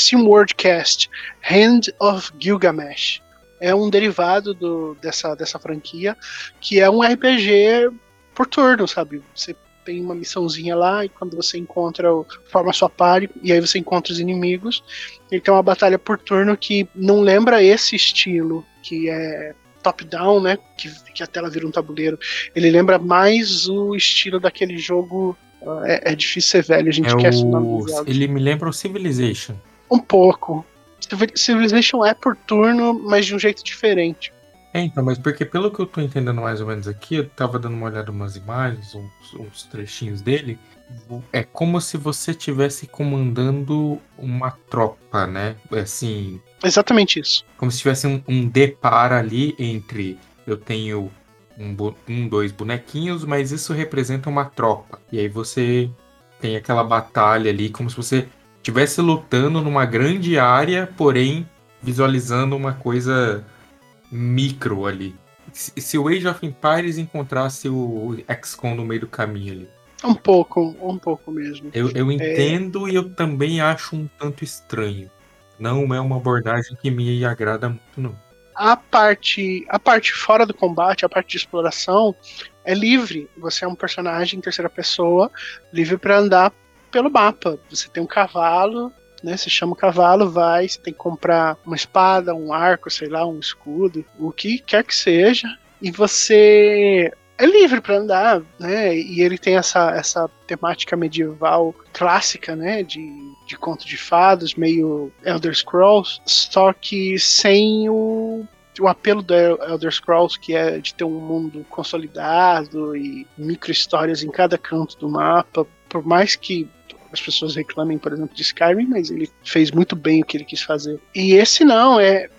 Cast, Hand of Gilgamesh. É um derivado do, dessa, dessa franquia, que é um RPG por turno, sabe? Você tem uma missãozinha lá e quando você encontra, forma sua party e aí você encontra os inimigos. Ele tem uma batalha por turno que não lembra esse estilo, que é top-down, né? Que, que a tela vira um tabuleiro. Ele lembra mais o estilo daquele jogo. É, é difícil ser velho, a gente é esquece o. Ele me lembra o Civilization. Um pouco. Civil- Civilization é por turno, mas de um jeito diferente. É, então, mas porque pelo que eu tô entendendo mais ou menos aqui, eu tava dando uma olhada em umas imagens, uns, uns trechinhos dele. É como se você estivesse comandando uma tropa, né? Assim, Exatamente isso. como se tivesse um, um deparo ali entre eu tenho um, um, dois bonequinhos, mas isso representa uma tropa. E aí você tem aquela batalha ali, como se você estivesse lutando numa grande área, porém visualizando uma coisa micro ali. Se, se o Age of Empires encontrasse o XCOM no meio do caminho ali. Um pouco, um pouco mesmo. Eu, eu entendo e eu também acho um tanto estranho. Não é uma abordagem que me agrada muito, não. A parte, a parte fora do combate, a parte de exploração, é livre. Você é um personagem em terceira pessoa, livre para andar pelo mapa. Você tem um cavalo, né? Você chama o cavalo, vai, você tem que comprar uma espada, um arco, sei lá, um escudo, o que quer que seja, e você é livre para andar, né? E ele tem essa, essa temática medieval clássica, né? De, de conto de fadas, meio Elder Scrolls, só que sem o, o apelo do Elder Scrolls, que é de ter um mundo consolidado e micro histórias em cada canto do mapa, por mais que as pessoas reclamem, por exemplo, de Skyrim, mas ele fez muito bem o que ele quis fazer. E esse não, é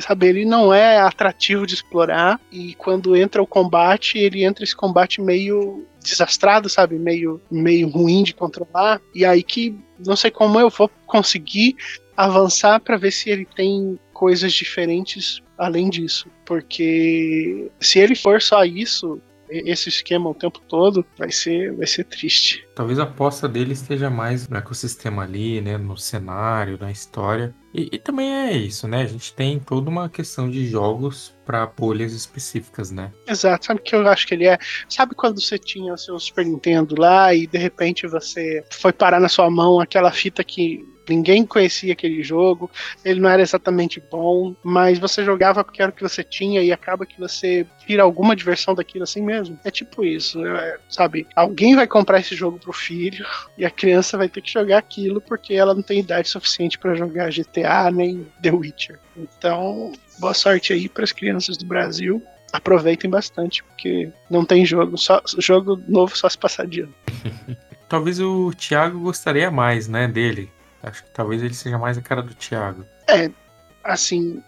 sabe, ele não é atrativo de explorar e quando entra o combate, ele entra esse combate meio desastrado, sabe, meio meio ruim de controlar. E aí que não sei como eu vou conseguir avançar para ver se ele tem coisas diferentes além disso. Porque se ele for só isso, esse esquema o tempo todo, vai ser, vai ser triste. Talvez a aposta dele esteja mais no ecossistema ali, né? No cenário, na história. E, e também é isso, né? A gente tem toda uma questão de jogos para bolhas específicas, né? Exato, sabe o que eu acho que ele é? Sabe quando você tinha o seu Super Nintendo lá e de repente você foi parar na sua mão aquela fita que Ninguém conhecia aquele jogo, ele não era exatamente bom, mas você jogava porque era o que você tinha e acaba que você tira alguma diversão daquilo assim mesmo. É tipo isso, é, sabe? Alguém vai comprar esse jogo pro filho e a criança vai ter que jogar aquilo porque ela não tem idade suficiente para jogar GTA nem The Witcher. Então, boa sorte aí para as crianças do Brasil aproveitem bastante, porque não tem jogo, só jogo novo só se passar de ano. [laughs] Talvez o Thiago gostaria mais, né, dele. Acho que talvez ele seja mais a cara do Thiago. É, assim,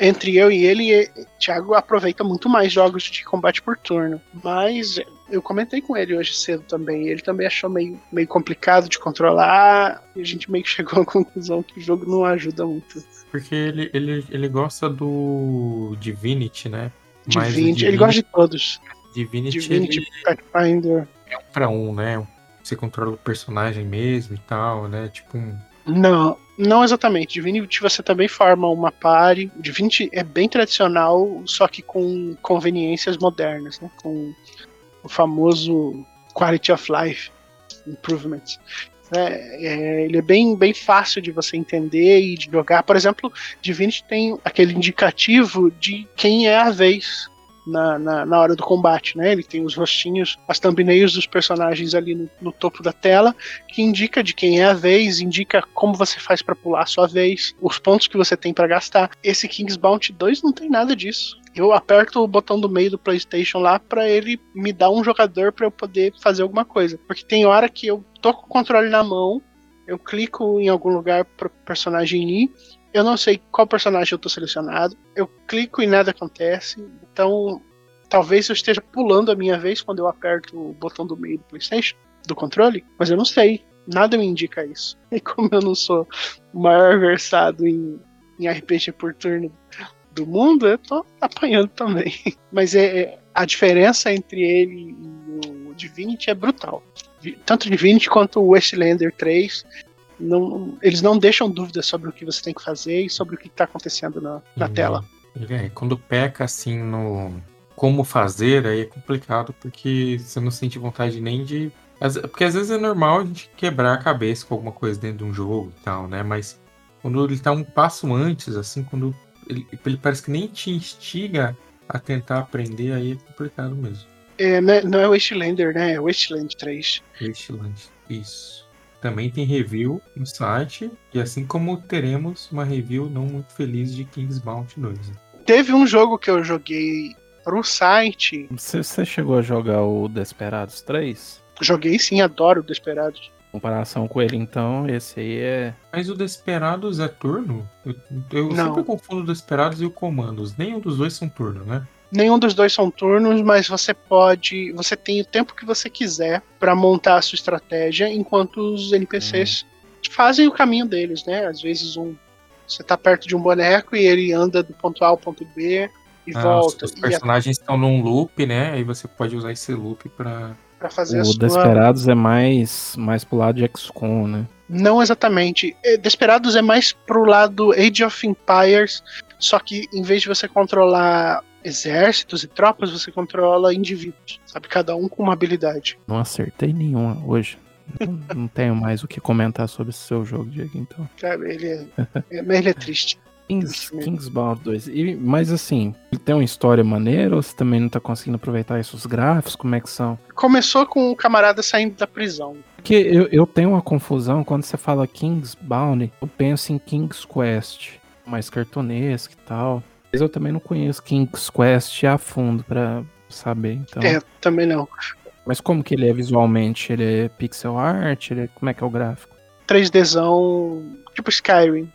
entre eu e ele, Thiago aproveita muito mais jogos de combate por turno. Mas eu comentei com ele hoje cedo também. Ele também achou meio, meio complicado de controlar. E a gente meio que [laughs] chegou à conclusão que o jogo não ajuda muito. Porque ele, ele, ele gosta do Divinity, né? Mas Divinity, ele gosta de todos. Divinity, Divinity ele Pathfinder. é um pra um, né? Você controla o personagem mesmo e tal, né? Tipo um. Não, não exatamente. Divinity você também forma uma party. Divinity é bem tradicional, só que com conveniências modernas, né? Com o famoso quality of life improvements. É, é, ele é bem, bem fácil de você entender e de jogar. Por exemplo, Divinity tem aquele indicativo de quem é a vez na, na, na, hora do combate, né? Ele tem os rostinhos, as thumbnails dos personagens ali no, no, topo da tela, que indica de quem é a vez, indica como você faz para pular a sua vez, os pontos que você tem para gastar. Esse King's Bounty 2 não tem nada disso. Eu aperto o botão do meio do PlayStation lá para ele me dar um jogador para eu poder fazer alguma coisa, porque tem hora que eu tô com o controle na mão, eu clico em algum lugar pro personagem ir eu não sei qual personagem eu tô selecionado. Eu clico e nada acontece. Então, talvez eu esteja pulando a minha vez quando eu aperto o botão do meio do PlayStation, do controle, mas eu não sei. Nada me indica isso. [laughs] E como eu não sou o maior versado em, em RPG por turno do mundo, eu tô apanhando também. [laughs] Mas é, é a diferença entre ele e o Divinity é brutal. Tanto o Divinity quanto o Westlander 3 não, eles não deixam dúvidas sobre o que você tem que fazer e sobre o que está acontecendo na, na uhum. tela. É, quando peca assim no como fazer, aí é complicado porque você não sente vontade nem de. Porque às vezes é normal a gente quebrar a cabeça com alguma coisa dentro de um jogo e tal, né? Mas quando ele tá um passo antes, assim, quando ele, ele parece que nem te instiga a tentar aprender, aí é complicado mesmo. É, não é, não é Wastelander, né? É Wasteland 3. Wasteland, isso. Também tem review no site, e assim como teremos uma review não muito feliz de Kingsbound 2. Né? Teve um jogo que eu joguei pro site. Você, você chegou a jogar o Desperados 3? Joguei sim, adoro o Desperados. Em comparação com ele, então, esse aí é. Mas o Desperados é turno? Eu, eu sempre confundo o Desperados e o Comandos. Nenhum dos dois são turno, né? Nenhum dos dois são turnos, mas você pode. Você tem o tempo que você quiser para montar a sua estratégia, enquanto os NPCs uhum. fazem o caminho deles, né? Às vezes um. Você tá perto de um boneco e ele anda do ponto A ao ponto B e ah, volta. Os, personagens a... estão num loop, né? Aí você pode usar esse loop para para fazer o a sua... Desperados é mais mais pro lado de XCOM, né? Não exatamente. Desperados é mais pro lado Age of Empires, só que em vez de você controlar exércitos e tropas, você controla indivíduos, sabe? Cada um com uma habilidade. Não acertei nenhuma hoje. Não, tenho mais o que comentar sobre esse seu jogo, Diego, então. Sabe, ele é, é, ele é triste. Kings, Kingsbound 2. E, mas assim, ele tem uma história maneira ou você também não tá conseguindo aproveitar esses gráficos? Como é que são? Começou com o camarada saindo da prisão. Porque eu, eu tenho uma confusão quando você fala Kingsbound, eu penso em King's Quest, mais cartunesco e tal. Mas eu também não conheço King's Quest a fundo pra saber, então. É, também não. Mas como que ele é visualmente? Ele é pixel art? Ele é... Como é que é o gráfico? 3Dzão, tipo Skyrim.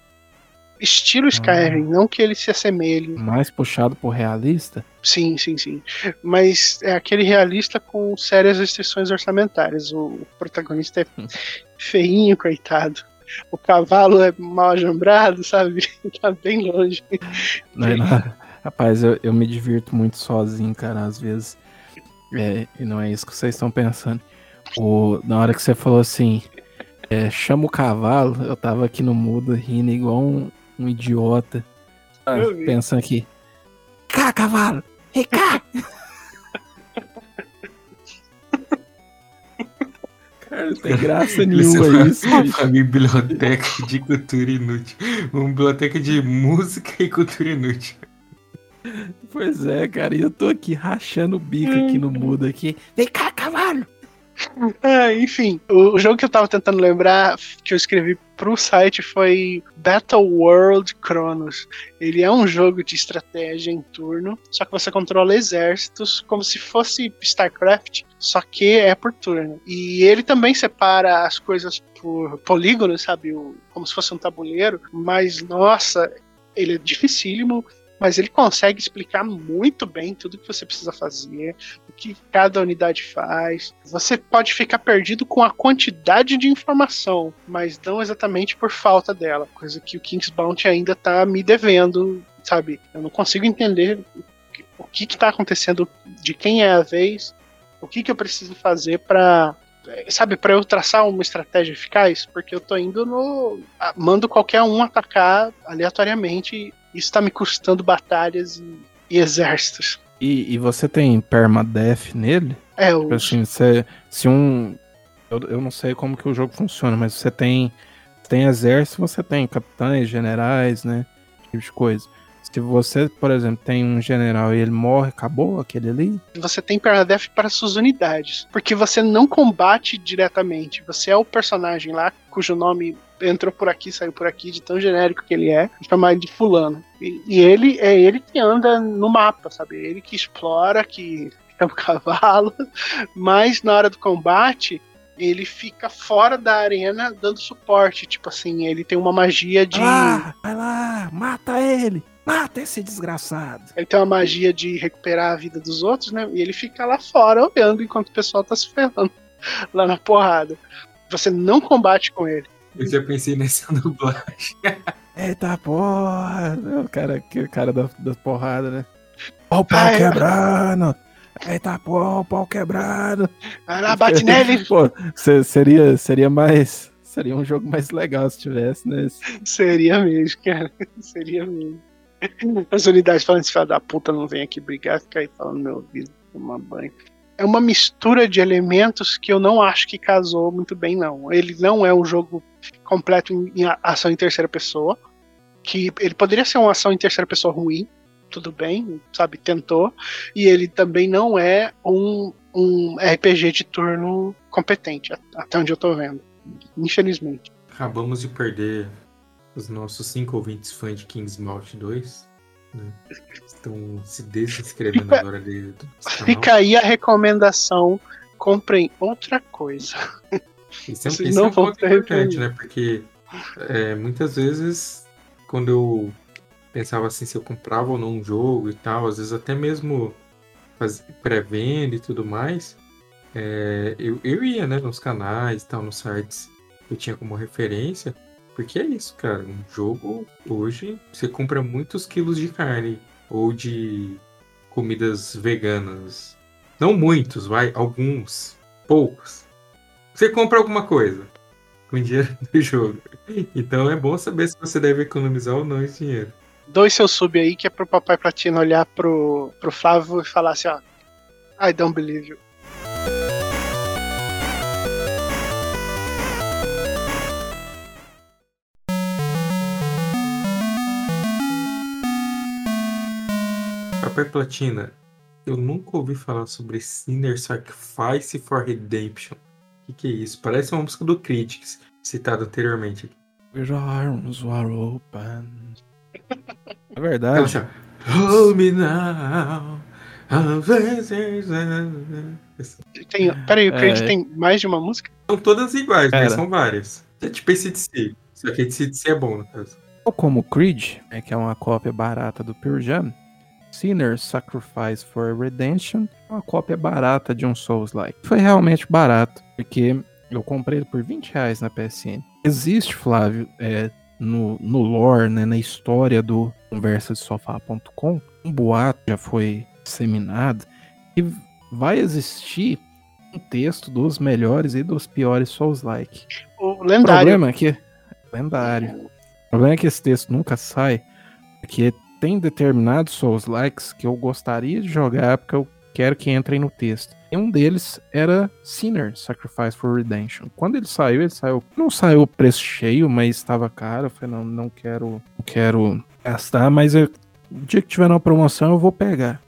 Estilo Skyrim, ah. não que ele se assemelhe. Mais puxado por realista? Sim, sim, sim. Mas é aquele realista com sérias restrições orçamentárias. O protagonista é [laughs] feinho, coitado. O cavalo é mal ajambrado, sabe? [laughs] Tá bem longe. Não é nada. Rapaz, eu, eu me divirto muito sozinho, cara, às vezes. É, e não é isso que vocês estão pensando. O, na hora que você falou assim, é, chama o cavalo, eu tava aqui no mudo rindo igual um, um idiota. Ah, Eu vi. pensando aqui. Cá, cavalo! Ei, cá! Cara, não tem graça nenhuma isso. bicho. A biblioteca de cultura inútil. Uma biblioteca de música e cultura inútil. Pois é, cara, e eu tô aqui rachando o bico aqui no mudo aqui. Vem cá, cavalo! [laughs] Ah, enfim, o, jogo que eu tava tentando lembrar, que eu escrevi pro site, foi Battle World Chronos. Ele é um jogo de estratégia em turno, só que você controla exércitos como se fosse StarCraft, só que é por turno. E ele também separa as coisas por polígonos, sabe? Como se fosse um tabuleiro, mas nossa, ele é dificílimo. Mas ele consegue explicar muito bem tudo que você precisa fazer, o que cada unidade faz. Você pode ficar perdido com a quantidade de informação, mas não exatamente por falta dela. Coisa que o King's Bounty ainda tá me devendo, sabe? Eu não consigo entender o que- o que está acontecendo, de quem é a vez, o que, que eu preciso fazer para sabe, para eu traçar uma estratégia eficaz, porque eu tô indo no. Mando qualquer um atacar aleatoriamente. Isso tá me custando batalhas e, e exércitos. E, e você tem permadeath nele? É, o, Tipo assim, você, se um. Eu, eu não sei como que o jogo funciona, mas você tem. Tem exército, você tem capitães, generais, né? Tipo de coisa. Se você, por exemplo, tem um general e ele morre, acabou aquele ali? você tem permadeath para suas unidades. Porque você não combate diretamente. Você é o personagem lá, cujo nome entrou por aqui, saiu por aqui, de tão genérico que ele é, chamar ele de fulano. E, e ele é ele que anda no mapa, sabe? Ele que explora, que [laughs] é o cavalo. Mas na hora do combate, ele fica fora da arena dando suporte. Tipo assim, ele tem uma magia de. Vai lá, vai lá, mata ele! Mata esse desgraçado! Ele tem uma magia de recuperar a vida dos outros, né? E ele fica lá fora olhando enquanto o pessoal tá se ferrando [laughs] lá na porrada. Você não combate com ele. Eu já pensei nessa [laughs] dublagem. Eita porra! O cara, aquele cara da, da porrada, né? Ó o pau Ai, quebrando! Eita porra, o pau quebrado! Vai lá, bate nele. [laughs] Pô, se- seria, seria mais. Seria um jogo mais legal se tivesse, né? Seria mesmo, cara. Seria mesmo. As unidades falando esse filho da puta não vem aqui brigar, fica aí falando no meu ouvido, tomar banho. É uma mistura de elementos que eu não acho que casou muito bem, não. Ele não é um jogo completo em, ação em terceira pessoa. Que ele poderia ser uma ação em terceira pessoa ruim, tudo bem, sabe, tentou. E ele também não é um, um RPG de turno competente, até onde eu tô vendo. Infelizmente. Acabamos de perder os nossos cinco ouvintes fãs de King's Mouth 2. né? Estão se desinscrevendo Fica- agora de-. Fica aí a recomendação: comprem outra coisa. Isso é, isso é não um vão ponto importante, né? Porque é, muitas vezes, quando eu pensava assim, se eu comprava ou não um jogo e tal, às vezes até mesmo pré-venda e tudo mais, é, eu, eu ia, né, nos canais e tal, nos sites que eu tinha como referência, porque é isso, cara. Um jogo, hoje, você compra muitos quilos de carne ou de comidas veganas. Não muitos, vai, alguns, poucos. Você compra alguma coisa com dinheiro [laughs] do jogo. Então é bom saber se você deve economizar ou não esse dinheiro. Dois seu sub aí que é pro Papai Platino olhar pro, pro Flávio e falar assim: ó. I don't believe you. Papai Platina, eu nunca ouvi falar sobre Sinner Sacrifice for Redemption. O que, que é isso? Parece uma música do Critics, citado anteriormente. Your arms were open. [laughs] É Ela verdade. chama Hold me now. Tem, peraí, o É. Creed tem mais de uma música? São todas iguais, mas são várias. É tipo ACDC. Só que ACDC é bom, no caso. Ou como Creed, é que é uma cópia barata do Pure Jam, Sinner's Sacrifice for Redemption uma cópia barata de um Souls-like. Foi realmente barato, porque Eu comprei ele por 20 reais na PSN. Existe, Flávio, é, no, no lore, né, na história do conversasofá.com, um boato já foi disseminado e vai existir um texto dos melhores e dos piores Souls-like. O O lendário. problema é que. Lendário. O problema é que esse texto nunca sai, porque tem determinados Souls-likes que eu gostaria de jogar porque eu quero que entrem no texto. E um deles era Sinner Sacrifice for Redemption. Quando ele saiu, ele saiu. Não saiu preço cheio, mas estava caro. Eu falei, não, não quero, não quero gastar, mas eu, o dia que tiver uma promoção eu vou pegar.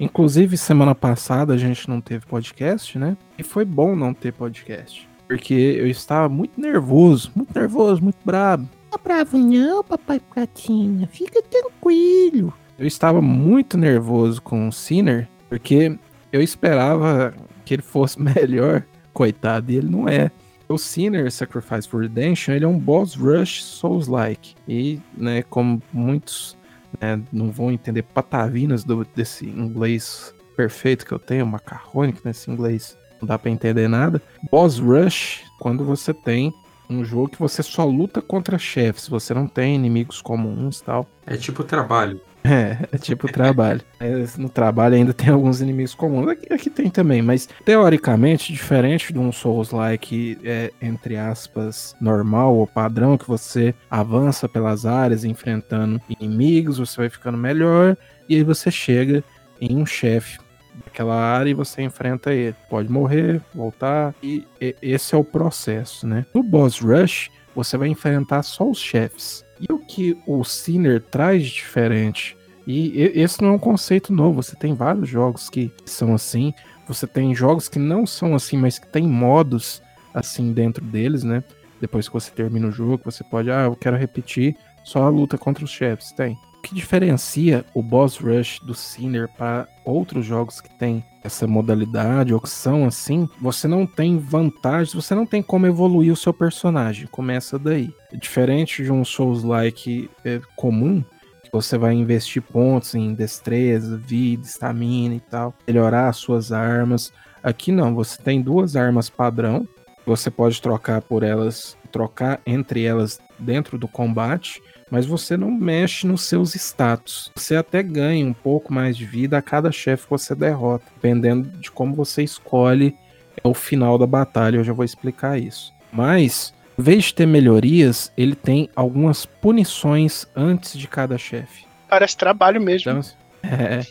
Inclusive, semana passada a gente não teve podcast, né? E foi bom não ter podcast. Porque eu estava muito nervoso, muito nervoso, muito brabo. Tá bravo não, papai Pratinha, fica tranquilo. Eu estava muito nervoso com o Sinner, porque eu esperava que ele fosse [laughs] melhor, coitado, e ele não é. O Sinner Sacrifice for Redemption, ele é um boss rush Souls-like. E, né, como muitos né, não vão entender patavinas do, desse inglês perfeito que eu tenho, macarrônico nesse inglês, não dá pra entender nada. Boss rush, quando você tem um jogo que você só luta contra chefes, você não tem inimigos comuns e tal. É tipo trabalho. [laughs] É, é tipo trabalho. [laughs] É, no trabalho ainda tem alguns inimigos comuns. Aqui, aqui tem também, mas teoricamente, diferente de um Souls-like, é, entre aspas, normal ou padrão, que você avança pelas áreas enfrentando inimigos, você vai ficando melhor, e aí você chega em um chefe daquela área e você enfrenta ele. Pode morrer, voltar, e, esse é o processo, né? No Boss Rush, você vai enfrentar só os chefes. E o que o Sinner traz de diferente? E e- esse não é um conceito novo. Você tem vários jogos que são assim. Você tem jogos que não são assim, mas que tem modos assim dentro deles, né? Depois que você termina o jogo, você pode, ah, eu quero repetir só a luta contra os chefes. Tem. O que diferencia o Boss Rush do Sinner para outros jogos que tem essa modalidade ou que são assim, você não tem vantagens, você não tem como evoluir o seu personagem. Começa daí. Diferente de um Souls-like é, comum, que você vai investir pontos em destreza, vida, estamina e tal, melhorar as suas armas. Aqui não, você tem duas armas padrão, você pode trocar por elas, trocar entre elas dentro do combate, mas você não mexe nos seus status. Você até ganha um pouco mais de vida a cada chefe que você derrota, dependendo de como você escolhe é o final da batalha. Eu já vou explicar isso. Mas, em vez de ter melhorias, ele tem algumas punições antes de cada chefe. Parece trabalho mesmo. Então, é.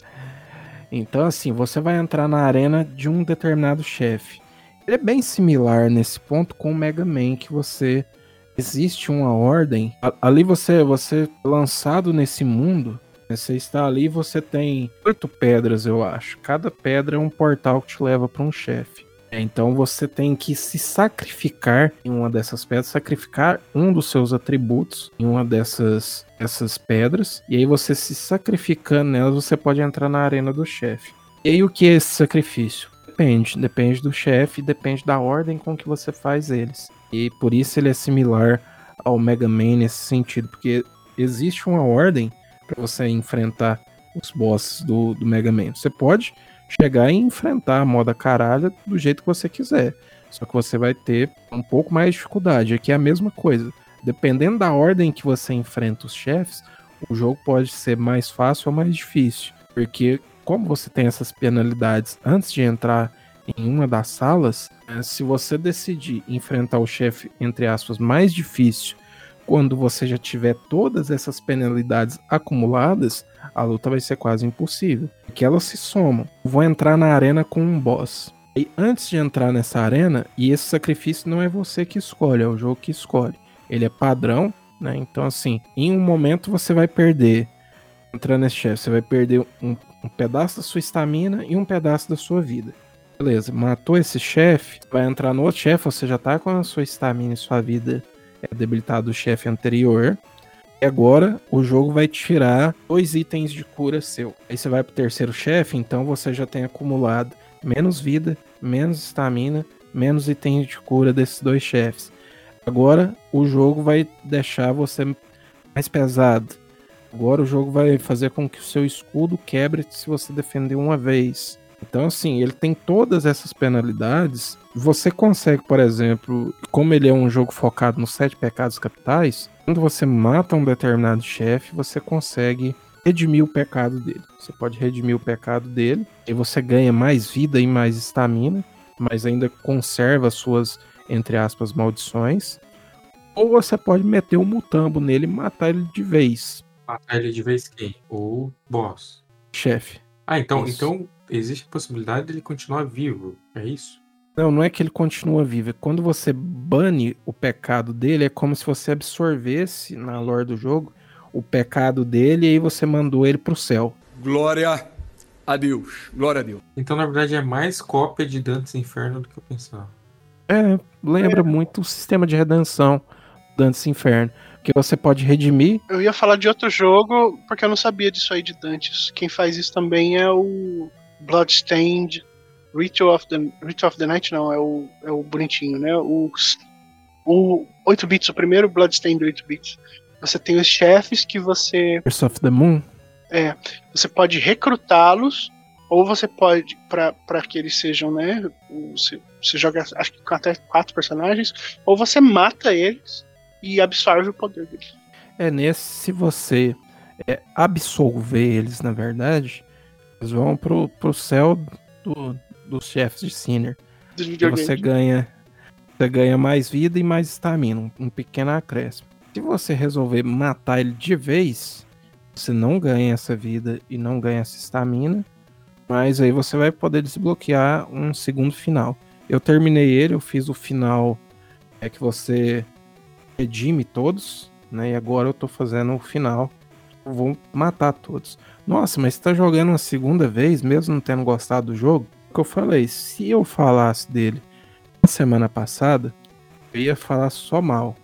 Então, assim, você vai entrar na arena de um determinado chefe. Ele é bem similar nesse ponto com o Mega Man, que você. Existe uma ordem. Ali você, você é lançado nesse mundo. né, Você está ali e você tem oito pedras, eu acho. Cada pedra é um portal que te leva para um chefe. É, Então você tem que se sacrificar em uma dessas pedras, sacrificar um dos seus atributos em uma dessas essas pedras, e aí você se sacrificando nelas, você pode entrar na arena do chefe. E aí o que é esse sacrifício? Depende, depende do chefe, depende da ordem com que você faz eles. E por isso ele é similar ao Mega Man nesse sentido, porque existe uma ordem para você enfrentar os bosses do, do Mega Man. Você pode chegar e enfrentar a moda caralho do jeito que você quiser. Só que você vai ter um pouco mais de dificuldade. Aqui é a mesma coisa. Dependendo da ordem que você enfrenta os chefes, o jogo pode ser mais fácil ou mais difícil. Porque, como você tem essas penalidades antes de entrar em uma das salas, né, se você decidir enfrentar o chefe, entre aspas, mais difícil, quando você já tiver todas essas penalidades acumuladas, a luta vai ser quase impossível. Porque elas se somam. Vou entrar na arena com um boss. E antes de entrar nessa arena, e esse sacrifício não é você que escolhe, é o jogo que escolhe. Ele é padrão, né? Então, assim, em um momento você vai perder. Entrando nesse chefe, você vai perder um, um pedaço da sua estamina e um pedaço da sua vida. Beleza, matou esse chefe, vai entrar no outro chefe, você já tá com a sua estamina e sua vida é, debilitada do chefe anterior. E agora o jogo vai tirar dois itens de cura seu. Aí você vai pro terceiro chefe, então você já tem acumulado menos vida, menos estamina, menos itens de cura desses dois chefes. Agora o jogo vai deixar você mais pesado. Agora o jogo vai fazer com que o seu escudo quebre se você defender uma vez. Então, assim, ele tem todas essas penalidades. Você consegue, por exemplo, como ele é um jogo focado nos sete pecados capitais, quando você mata um determinado chefe, você consegue redimir o pecado dele. Você pode redimir o pecado dele, e você ganha mais vida e mais estamina, mas ainda conserva suas, entre aspas, maldições. Ou você pode meter um mutambo nele e matar ele de vez. Matar ele de vez quem? O boss. Chefe. Ah, então, Isso. então existe a possibilidade dele continuar vivo. É isso? Não, não é que ele continua vivo. é Quando você bane o pecado dele, é como se você absorvesse na lore do jogo o pecado dele e aí você mandou ele pro céu. Glória a Deus. Glória a Deus. Então, na verdade, é mais cópia de Dantes Inferno do que eu pensava. É, lembra muito o sistema de redenção Dantes Inferno. Que você pode redimir. Eu ia falar de outro jogo, porque eu não sabia disso aí de Dantes. Quem faz isso também é o Bloodstained Ritual of the, Ritual of the Night, não, é o, é o bonitinho, né? O, o 8 bits, o primeiro Bloodstained 8 bits. Você tem os chefes que você Curse of the Moon. É, você pode recrutá-los, ou você pode, para que eles sejam, né? Você, você joga, acho que com até quatro personagens, ou você mata eles e absorve o poder deles. É nesse, se você é, absolver eles, na verdade, eles vão pro, pro céu do, dos chefes de Sinner. Você ganha, você ganha mais vida e mais estamina, um, um pequeno acréscimo. Se você resolver matar ele de vez, você não ganha essa vida e não ganha essa estamina, mas aí você vai poder desbloquear um segundo final. Eu terminei ele, eu fiz o final é que você redime todos, né? E agora eu tô fazendo o final. Vou matar todos. Nossa, mas você tá jogando uma segunda vez, mesmo não tendo gostado do jogo? O que eu falei, se eu falasse dele na semana passada, eu ia falar só mal.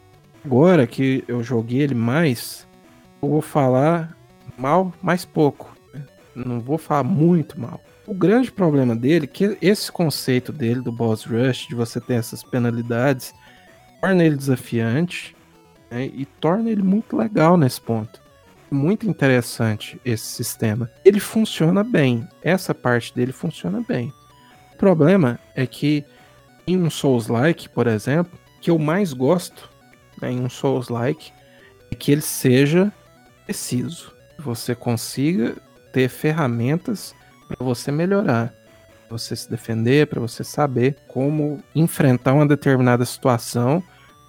Agora que eu joguei ele mais, eu vou falar mal mais pouco. Não vou falar muito mal. O grande problema dele é que esse conceito dele do boss rush, de você ter essas penalidades, torna ele desafiante né, e torna ele muito legal nesse ponto. Muito interessante esse sistema. Ele funciona bem. Essa parte dele funciona bem. O problema é que em um Souls-like, por exemplo, que eu mais gosto né, em um Souls-like é que ele seja preciso. Você consiga ter ferramentas para você melhorar, pra você se defender, para você saber como enfrentar uma determinada situação.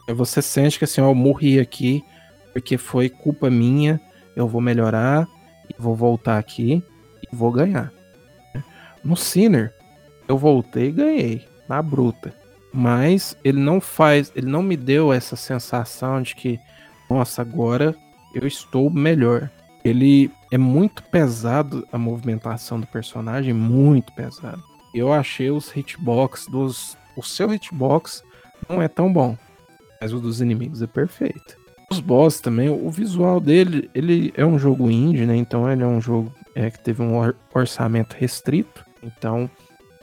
Você sente que assim, ó, eu morri aqui porque foi culpa minha, eu vou melhorar vou voltar aqui e vou ganhar. No Sinner, eu voltei e ganhei na bruta. Mas ele não faz, ele não me deu essa sensação de que, nossa, agora eu estou melhor. Ele é muito pesado a movimentação do personagem, muito pesado. Eu achei os hitbox dos, o seu hitbox não é tão bom, mas o dos inimigos é perfeito. Os boss também, o visual dele, ele é um jogo indie, né? Então ele é um jogo é, que teve um or- orçamento restrito. Então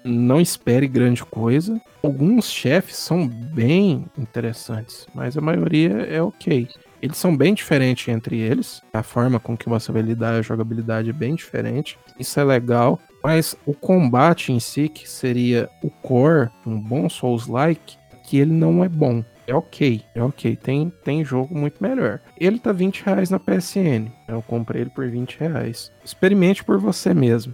não espere grande coisa. Alguns chefes são bem interessantes, mas a maioria é ok. Eles são bem diferentes entre eles. A forma com que você vai lidar a jogabilidade é bem diferente. Isso é legal. Mas o combate em si, que seria o core, um bom Souls-like, que ele não é bom. É ok, é ok. Tem, tem jogo muito melhor. Ele tá 20 reais na PSN. Eu comprei ele por 20 reais. Experimente por você mesmo.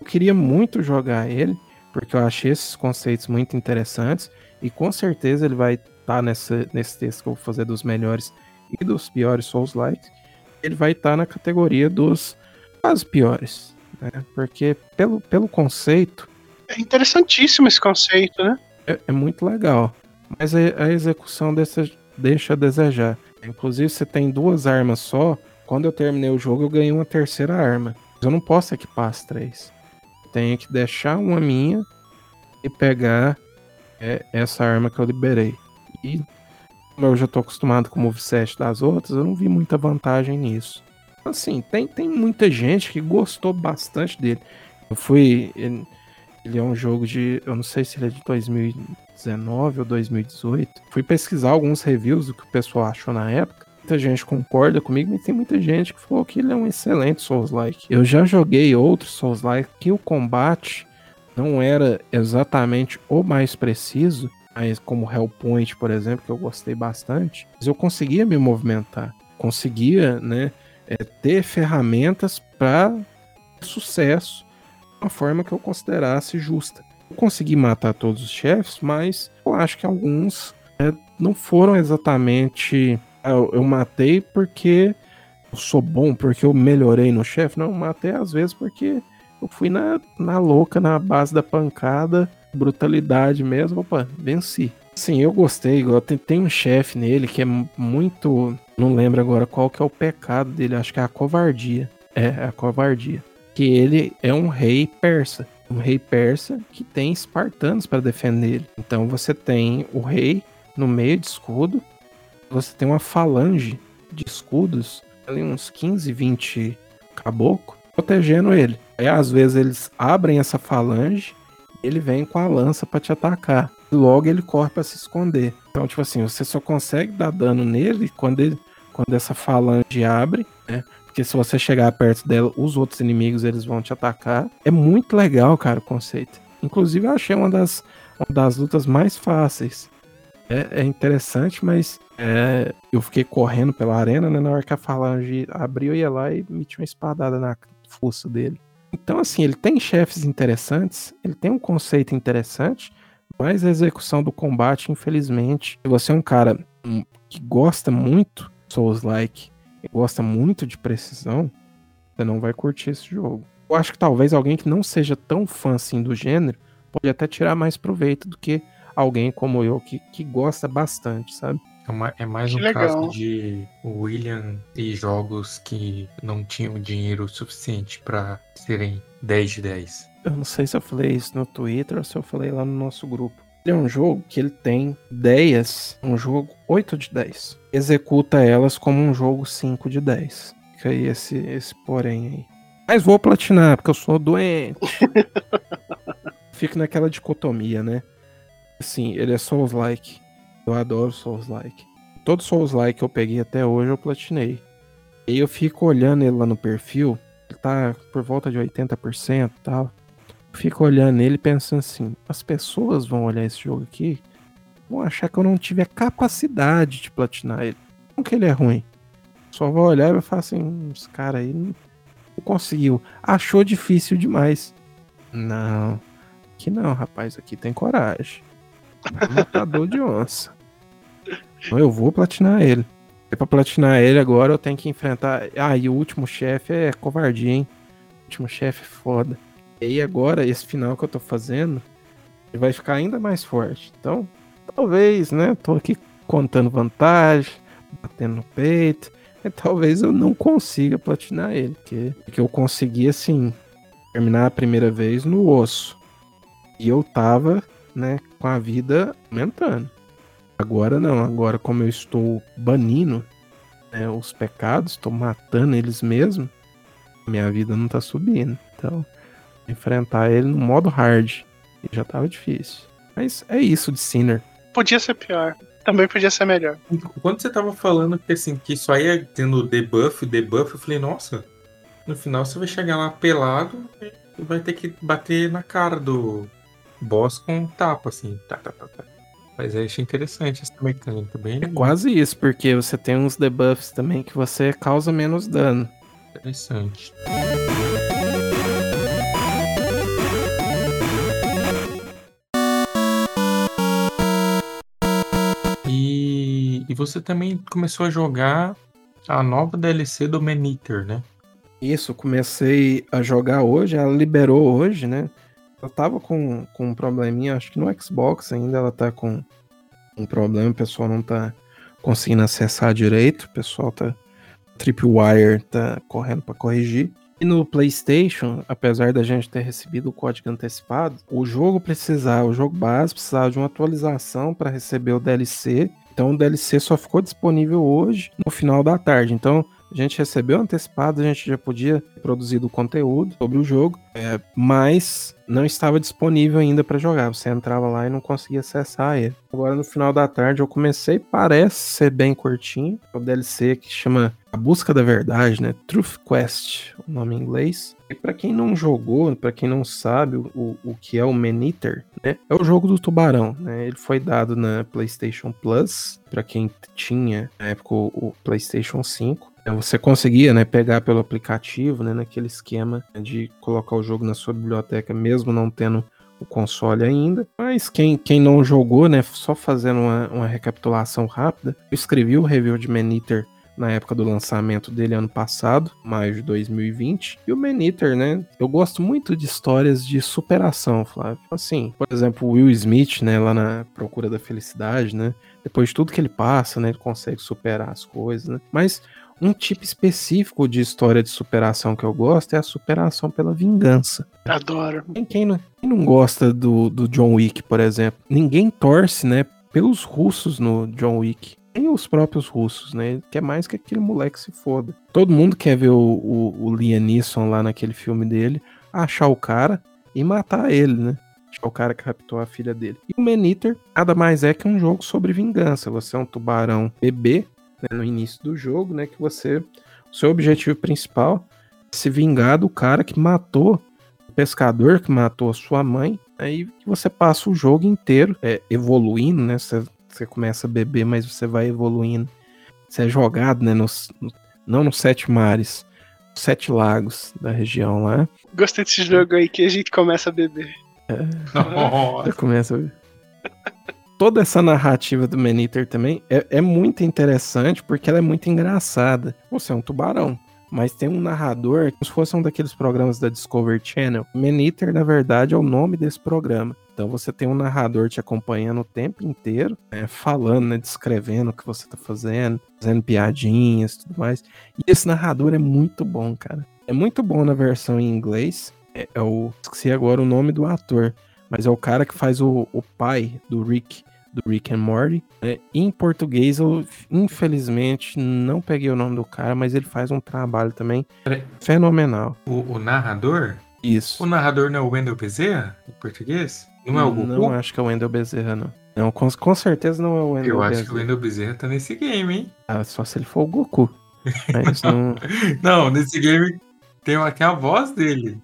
Eu queria muito jogar ele, porque eu achei esses conceitos muito interessantes. E com certeza ele vai estar nessa, nesse texto que eu vou fazer dos melhores e dos piores Souls-like. Ele vai estar na categoria dos quase piores. Né? Porque pelo, pelo conceito, É interessantíssimo esse conceito, né? é, é muito legal. Mas a, execução dessa deixa a desejar. Inclusive, você tem duas armas só. Quando eu terminei o jogo, eu ganhei uma terceira arma. Mas eu não posso equipar as três. Tenho que deixar uma minha e pegar é, essa arma que eu liberei. E como eu já tô acostumado com o moveset das outras, eu não vi muita vantagem nisso. Assim, tem, tem muita gente que gostou bastante dele. Eu fui. Ele, ele é um jogo de. Eu não sei se ele é de 2019 ou 2018. Fui pesquisar alguns reviews do que o pessoal achou na época. Muita gente concorda comigo, mas tem muita gente que falou que ele é um excelente Souls-like. Eu já joguei outros Souls-like que o combate não era exatamente o mais preciso, mas como Hellpoint, por exemplo, que eu gostei bastante, mas eu conseguia me movimentar, conseguia, né, é, ter ferramentas para sucesso, de uma forma que eu considerasse justa. Eu consegui matar todos os chefes, mas eu acho que alguns é, não foram exatamente. ah, Eu, eu matei porque eu sou bom, porque eu melhorei no chefe. Não, eu matei às vezes porque eu fui na, na louca, na base da pancada, brutalidade mesmo. Opa, venci. Sim, eu gostei. Tem, tem um chefe nele que é mu- muito. Não lembro agora qual que é o pecado dele. Acho que é a covardia. É, a covardia. Que ele é um rei persa. Um rei persa que tem espartanos para defender ele. Então você tem o rei no meio de escudo. Você tem uma falange de escudos. Ali uns 15, 20 caboclo protegendo ele. Aí às vezes eles abrem essa falange ele vem com a lança pra te atacar. Logo ele corre pra se esconder. Então, tipo assim, você só consegue dar dano nele quando, ele, quando essa falange abre, né? Porque se você chegar perto dela, os outros inimigos eles vão te atacar. É muito legal, cara, o conceito. Inclusive, eu achei uma das, uma das lutas mais fáceis. É, é interessante, mas é, eu fiquei correndo pela arena, né? Na hora que a falange abriu, eu ia lá e meti uma espadada na fuça dele. Então, assim, ele tem chefes interessantes, ele tem um conceito interessante, mas a execução do combate, infelizmente, se você é um cara hum, que gosta muito Souls-like, gosta muito de precisão, você não vai curtir esse jogo. Eu acho que talvez alguém que não seja tão fã assim do gênero pode até tirar mais proveito do que alguém como eu que, que gosta bastante, sabe? É, uma- é mais Que um legal. caso de William e jogos que não tinham dinheiro suficiente pra serem 10 de 10. Eu não sei se eu falei isso no Twitter ou se eu falei lá no nosso grupo. Ele é um jogo que ele tem ideias, um jogo 8 de 10. Executa elas como um jogo 5 de 10. Fica aí esse, esse porém aí. Mas vou platinar, porque eu sou doente. [laughs] Fico naquela dicotomia, né? Assim, ele é Souls-like. Eu adoro Souls-like. Todo Souls-like que eu peguei até hoje eu platinei. E eu fico olhando ele lá no perfil, ele tá por volta de 80% e tal. Fico olhando ele pensando assim, as pessoas vão olhar esse jogo aqui, vão achar que eu não tive a capacidade de platinar ele. Não que ele é ruim. Só vou olhar e vai falar assim, "Hum, esse cara aí não, não conseguiu. Achou difícil demais. Não. Aqui não, rapaz, aqui tem coragem. Matador de onça. Então eu vou platinar ele. E pra platinar ele agora eu tenho que enfrentar. Ah, e o último chefe é covardia, hein? O último chefe é foda. E aí agora, esse final que eu tô fazendo, ele vai ficar ainda mais forte. Então, talvez, né? Tô aqui contando vantagem, batendo no peito. E talvez eu não consiga platinar ele. Porque, porque eu consegui, assim, terminar a primeira vez no osso. E eu tava, né, com a vida aumentando. Agora não, agora como eu estou banindo né, os pecados, estou matando eles mesmo, minha vida não tá subindo. Então, enfrentar ele no modo hard e já tava difícil. Mas é isso de Sinner. Podia ser pior. Também podia ser melhor. Quando você tava falando que assim, que só ia tendo debuff, debuff, eu falei, nossa, no final você vai chegar lá pelado e vai ter que bater na cara do boss com um tapa, assim. Tá, tá, tá, tá. Mas eu achei interessante essa mecânica, bem É quase isso, porque você tem uns debuffs também que você causa menos dano. interessante. E, você também começou a jogar a nova DLC do Maneater, né? Isso, comecei a jogar hoje, ela liberou hoje, né? Eu tava com, com um probleminha, acho que no Xbox ainda ela tá com um problema, o pessoal não tá conseguindo acessar direito, o pessoal tá. Tripwire tá correndo pra corrigir. E no PlayStation, apesar da gente ter recebido o código antecipado, o jogo precisava, o jogo base precisava de uma atualização para receber o DLC. Então o DLC só ficou disponível hoje, no final da tarde. Então a gente recebeu antecipado, a gente já podia ter produzido conteúdo sobre o jogo, é, mas não estava disponível ainda para jogar. Você entrava lá e não conseguia acessar ele. Agora no final da tarde eu comecei, parece ser bem curtinho. O DLC que chama A Busca da Verdade, né? Truth Quest, o nome em inglês. E para quem não jogou, para quem não sabe o, o que é o Man-Eater, né? É o jogo do tubarão, né? Ele foi dado na PlayStation Plus, para quem tinha na época o, PlayStation 5. É, Você conseguia, né, pegar pelo aplicativo, né, naquele esquema de colocar o jogo na sua biblioteca, mesmo não tendo o console ainda. Mas quem, quem não jogou, né, só fazendo uma, uma recapitulação rápida, eu escrevi o review de Man-Eater na época do lançamento dele ano passado, maio de 2020. E o Man-Eater, né, eu gosto muito de histórias de superação, Flávio. Assim, por exemplo, o Will Smith, né, lá na Procura da Felicidade, né, depois de tudo que ele passa, né, ele consegue superar as coisas, né. Mas um tipo específico de história de superação que eu gosto é a superação pela vingança. Adoro. Quem, quem não, quem não gosta do, do John Wick, por exemplo? Ninguém torce, né, pelos russos no John Wick. Nem os próprios russos, né? Quer mais que aquele moleque se foda. Todo mundo quer ver o, o, o Liam Neeson lá naquele filme dele, achar o cara e matar ele, né? Achar o cara que raptou a filha dele. E o Man-Eater nada mais é que um jogo sobre vingança. Você é um tubarão bebê né, no início do jogo, né? Que você. O seu objetivo principal é se vingar do cara que matou o pescador que matou a sua mãe. Aí você passa o jogo inteiro é, evoluindo, né? Você, você começa a beber, mas você vai evoluindo. Você é jogado, né? Nos, no- não nos sete mares, nos sete lagos da região lá. Gostei desse jogo aí que a gente começa a beber. Nossa. Já começa. a- Toda essa narrativa do Man-Eater também é, é muito interessante porque ela é muito engraçada. Você é um tubarão, mas tem um narrador como se fosse um daqueles programas da Discovery Channel. Man-Eater, na verdade, é o nome desse programa. Então você tem um narrador te acompanhando o tempo inteiro, né, falando, né, descrevendo o que você tá fazendo, fazendo piadinhas e tudo mais. E esse narrador é muito bom, cara. É muito bom na versão em inglês. É, é o. Esqueci agora o nome do ator. Mas é o cara que faz o, o pai do Rick, do Rick and Morty. né? Em português, eu infelizmente não peguei o nome do cara, mas ele faz um trabalho também fenomenal. O, o narrador? Isso. O narrador não é o Wendel Bezerra, em português? Não é o Goku? Não acho que é o Wendel Bezerra, não. Não, com, com certeza não é o Wendel Eu acho Bezerra. que o Wendel Bezerra tá nesse game, hein? Ah, só se ele for o Goku. Mas não. [laughs] Não, nesse game tem aqui a voz dele.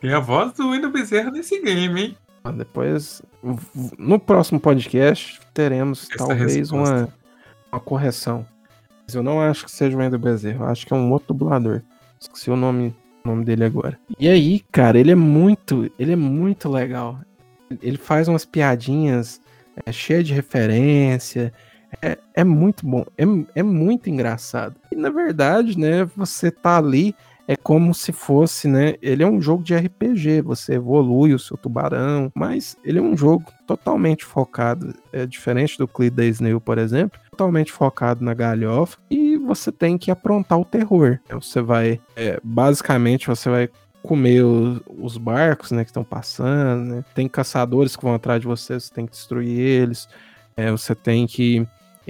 Tem a voz do Wendel Bezerra nesse game, hein? Depois, v- no próximo podcast, teremos Essa talvez resposta. uma, uma correção. Mas eu não acho que seja o Wendel Bezerra, eu acho que é um outro dublador. Esqueci o nome, o nome dele agora. E aí, cara, ele é muito, ele é muito legal. Ele faz umas piadinhas é, cheias de referência. É, é muito bom, é, é muito engraçado. E na verdade, né, você tá ali é como se fosse, né? Ele é um jogo de RPG, você evolui o seu tubarão, mas ele é um jogo totalmente focado, é diferente do Cleed da Snail, por exemplo, totalmente focado na galhofa e você tem que aprontar o terror. Você vai, é, basicamente, você vai comer os barcos, né, que estão passando, né? Tem caçadores que vão atrás de você, você tem que destruir eles. É, você tem que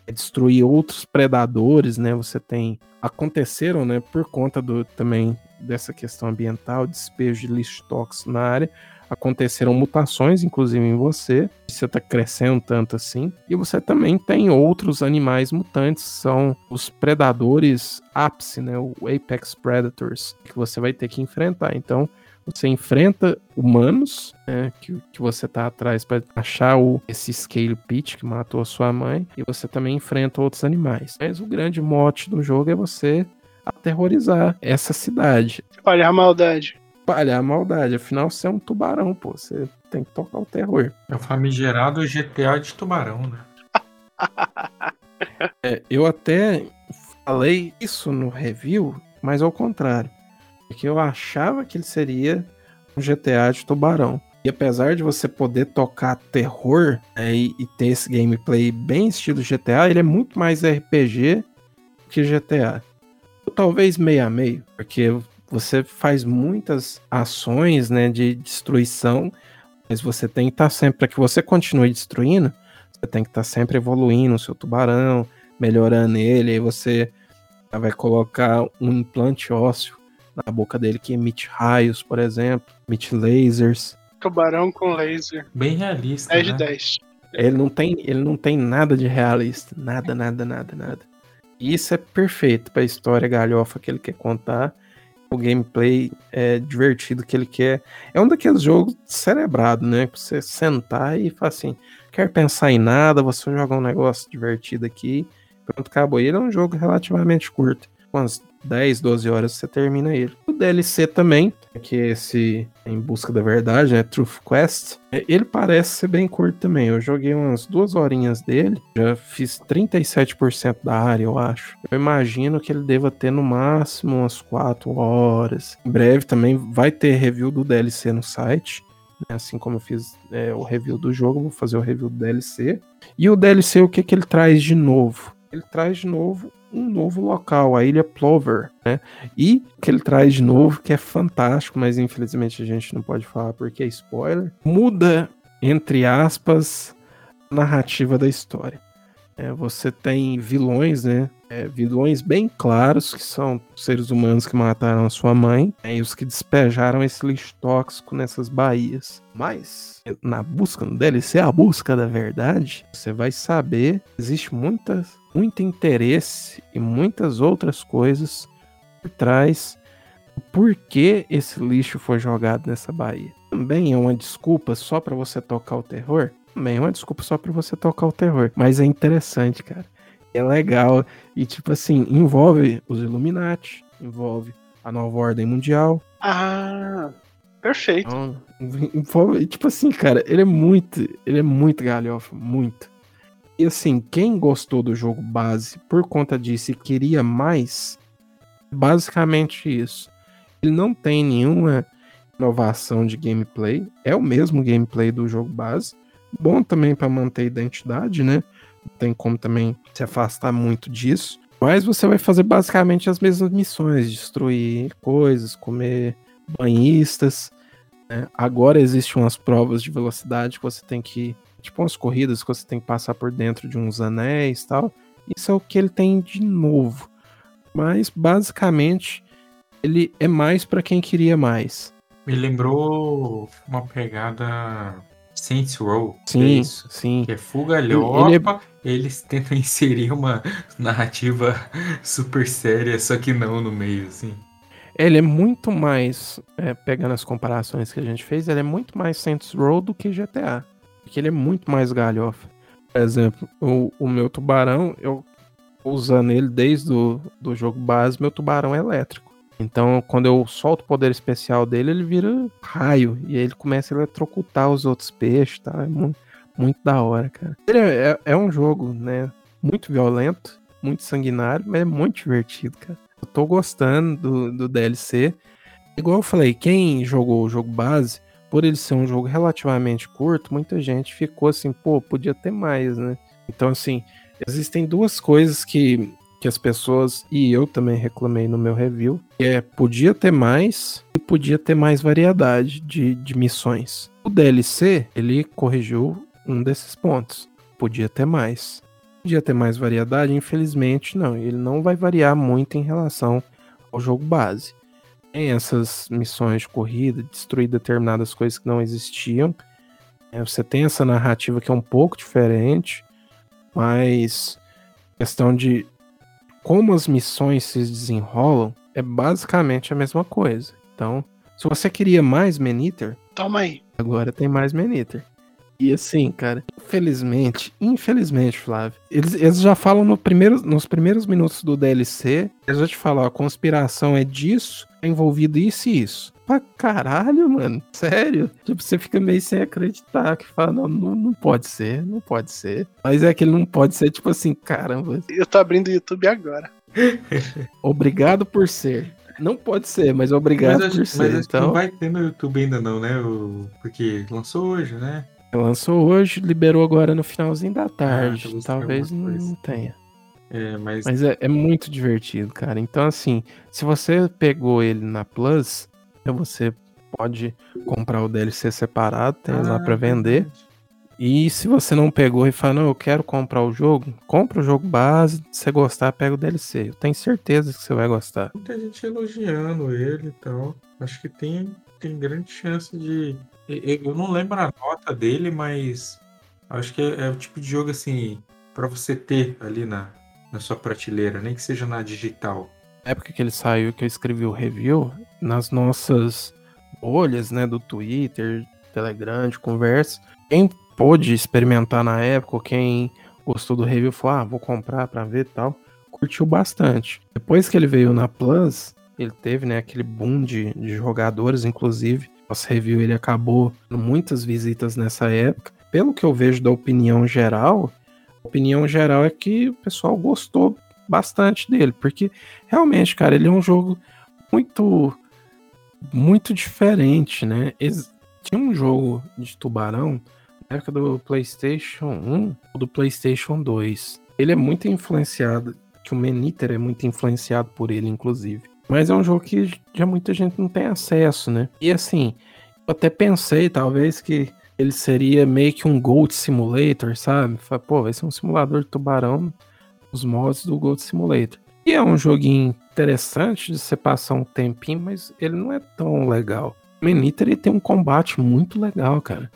é, destruir outros predadores, né? Você tem aconteceram, né, por conta do também dessa questão ambiental, despejo de lixo tóxico na área, aconteceram mutações, inclusive em você. Você tá crescendo tanto assim. E você também tem outros animais mutantes, são os predadores ápice, né, o Apex Predators, que você vai ter que enfrentar. Então, você enfrenta humanos, né, que, que você tá atrás para achar o, esse Scale Pit que matou a sua mãe, e você também enfrenta outros animais. Mas o grande mote do jogo é você aterrorizar essa cidade. A maldade. Espalhar a maldade, afinal você é um tubarão, pô, você tem que tocar o terror. É o famigerado GTA de tubarão, né? [laughs] É, eu até falei isso no review, mas ao contrário. Porque eu achava que ele seria um GTA de tubarão. E apesar de você poder tocar terror né, e, e ter esse gameplay bem estilo GTA, ele é muito mais RPG que GTA. Ou talvez meio a meio, porque você faz muitas ações né, de destruição, mas você tem que estar sempre, para que você continue destruindo, você tem que estar sempre evoluindo o seu tubarão, melhorando ele, aí você vai colocar um implante ósseo na boca dele que emite raios, por exemplo, emite lasers. Tubarão com laser. Bem realista, 10 de né? 10. Ele não tem, ele não tem nada de realista, nada, nada, nada, nada. Isso é perfeito pra história galhofa que ele quer contar. O gameplay é divertido que ele quer. É um daqueles jogos cerebrado, né? Você sentar e falar assim: quer pensar em nada, você joga um negócio divertido aqui. Pronto, acabou. E ele é um jogo relativamente curto. Umas 10, 12 horas você termina ele. O DLC também, que é esse Em Busca da Verdade, né? Truth Quest. é, Ele parece ser bem curto também. Eu joguei umas duas horinhas dele. Já fiz 37% da área, eu acho. Eu imagino que ele deva ter no máximo umas 4 horas. Em breve também vai ter review do DLC no site. né? Assim como eu fiz é, o review do jogo, vou fazer o review do DLC. E o DLC, o que, que ele traz de novo? Ele traz de novo um novo local, a Ilha Plover, né? E que ele traz de novo, que é fantástico, mas infelizmente a gente não pode falar porque é spoiler, muda, entre aspas, a narrativa da história. É, você tem vilões, né? É, vilões bem claros, que são seres humanos que mataram a sua mãe, né, e os que despejaram esse lixo tóxico nessas baías. Mas, na busca, no DLC, a busca da verdade, você vai saber existe muitas, muito interesse e muitas outras coisas por trás do porquê esse lixo foi jogado nessa baía. Também é uma desculpa só para você tocar o terror? Também é uma desculpa só para você tocar o terror. Mas é interessante, cara. É legal. E, tipo assim, envolve os Illuminati, envolve a nova ordem mundial. Ah, perfeito. Então, envolve, tipo assim, cara, ele é muito, ele é muito galhofa, muito. E assim, quem gostou do jogo base por conta disso e queria mais, basicamente isso. Ele não tem nenhuma inovação de gameplay, é o mesmo gameplay do jogo base. Bom também para manter a identidade, né? Não tem como também se afastar muito disso. Mas você vai fazer basicamente as mesmas missões: destruir coisas, comer banhistas. né? Agora existem umas provas de velocidade que você tem que. Tipo umas corridas que você tem que passar por dentro de uns anéis e tal. Isso é o que ele tem de novo. Mas basicamente ele é mais para quem queria mais. Me lembrou uma pegada Saints Row. é Sim, isso? sim. Que é fuga galhofa, Ele é- eles tentam [laughs] inserir uma narrativa super séria, só que não no meio, assim. Ele é muito mais, é, pegando as comparações que a gente fez, ele é muito mais Saints Row do que GTA. Porque ele é muito mais galhofa. Por exemplo, o, o meu tubarão, eu usando ele desde o do jogo base, meu tubarão é elétrico. Então, quando eu solto o poder especial dele, ele vira raio. E aí ele começa a eletrocutar os outros peixes, tá? É muito, muito da hora, cara. Ele é, é- é um jogo, né? Muito violento, muito sanguinário, mas é muito divertido, cara. Eu tô gostando do, do DLC. Igual eu falei, quem jogou o jogo base, por ele ser um jogo relativamente curto, muita gente ficou assim, pô, podia ter mais, né? Então, assim, existem duas coisas que, que as pessoas, e eu também reclamei no meu review, é podia ter mais e podia ter mais variedade de, de missões. O DLC, ele corrigiu um desses pontos. Podia ter mais. Podia ter mais variedade, infelizmente não. Ele não vai variar muito em relação ao jogo base. Tem essas missões de corrida, destruir determinadas coisas que não existiam. É, você tem essa narrativa que é um pouco diferente, mas questão de como as missões se desenrolam é basicamente a mesma coisa. Então, se você queria mais Maniter, Toma aí. Agora tem mais Maniter. E assim, cara, infelizmente, infelizmente, Flávio, eles, eles já falam no primeiro, nos primeiros minutos do DLC, eles já te falam, ó, a conspiração é disso, é envolvido isso e isso. Pra caralho, mano, sério? Tipo, você fica meio sem acreditar, que fala, não, não, não pode ser, não pode ser. Mas é que ele não pode ser, tipo assim, caramba, Eu tô abrindo o YouTube agora. [laughs] obrigado por ser. Não pode ser, mas obrigado mas acho, por mas ser. que Então, não vai ter no YouTube ainda não, né? O... Porque lançou hoje, né? Lançou hoje, liberou agora no finalzinho da tarde. talvez tenha Talvez não, tenha. É, mas, Mas é, é muito divertido, cara. Então, assim, se você pegou ele na Plus, né, você pode comprar o DLC separado, tem lá Ah, pra vender. verdade. E se você não pegou e fala, não, eu quero comprar o jogo, compra o jogo base, se você gostar, pega o DLC. Eu tenho certeza que você vai gostar. Muita gente elogiando ele e tal. Acho que tem, tem grande chance de. Eu não lembro a nota dele, mas acho que é, é o tipo de jogo assim, pra você ter ali na, na sua prateleira, nem que seja na digital. Na época que ele saiu, que eu escrevi o review, nas nossas bolhas, né, do Twitter, Telegram, de conversa, quem pôde experimentar na época, quem gostou do review, falou, ah, vou comprar pra ver tal, curtiu bastante. Depois que ele veio na Plus, ele teve, né, aquele boom de, de jogadores, inclusive, nosso review ele acabou muitas visitas nessa época. Pelo que eu vejo da opinião geral, a opinião geral é que o pessoal gostou bastante dele, porque realmente, cara, ele é um jogo muito muito diferente, né? Tinha um jogo de tubarão na época do PlayStation 1 ou do PlayStation 2. Ele é muito influenciado, que o Meniter é muito influenciado por ele, inclusive. Mas é um jogo que já muita gente não tem acesso, né? E assim, eu até pensei, talvez, que ele seria meio que um Gold Simulator, sabe? Pô, vai ser um simulador de tubarão os mods do Gold Simulator. E é um joguinho interessante de você passar um tempinho, mas ele não é tão legal. O Meniter ele tem um combate muito legal, cara.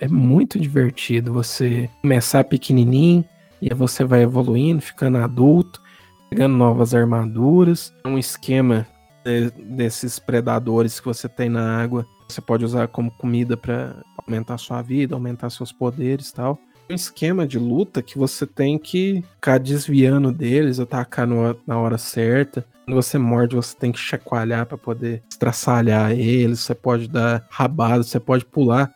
É muito divertido você começar pequenininho e você vai evoluindo, ficando adulto pegando novas armaduras, um esquema de, desses predadores que você tem na água. Você pode usar como comida para aumentar sua vida, aumentar seus poderes tal. Um esquema de luta que você tem que ficar desviando deles, atacar no, na hora certa. Quando você morde, você tem que chacoalhar para poder estraçalhar eles. Você pode dar rabada, você pode pular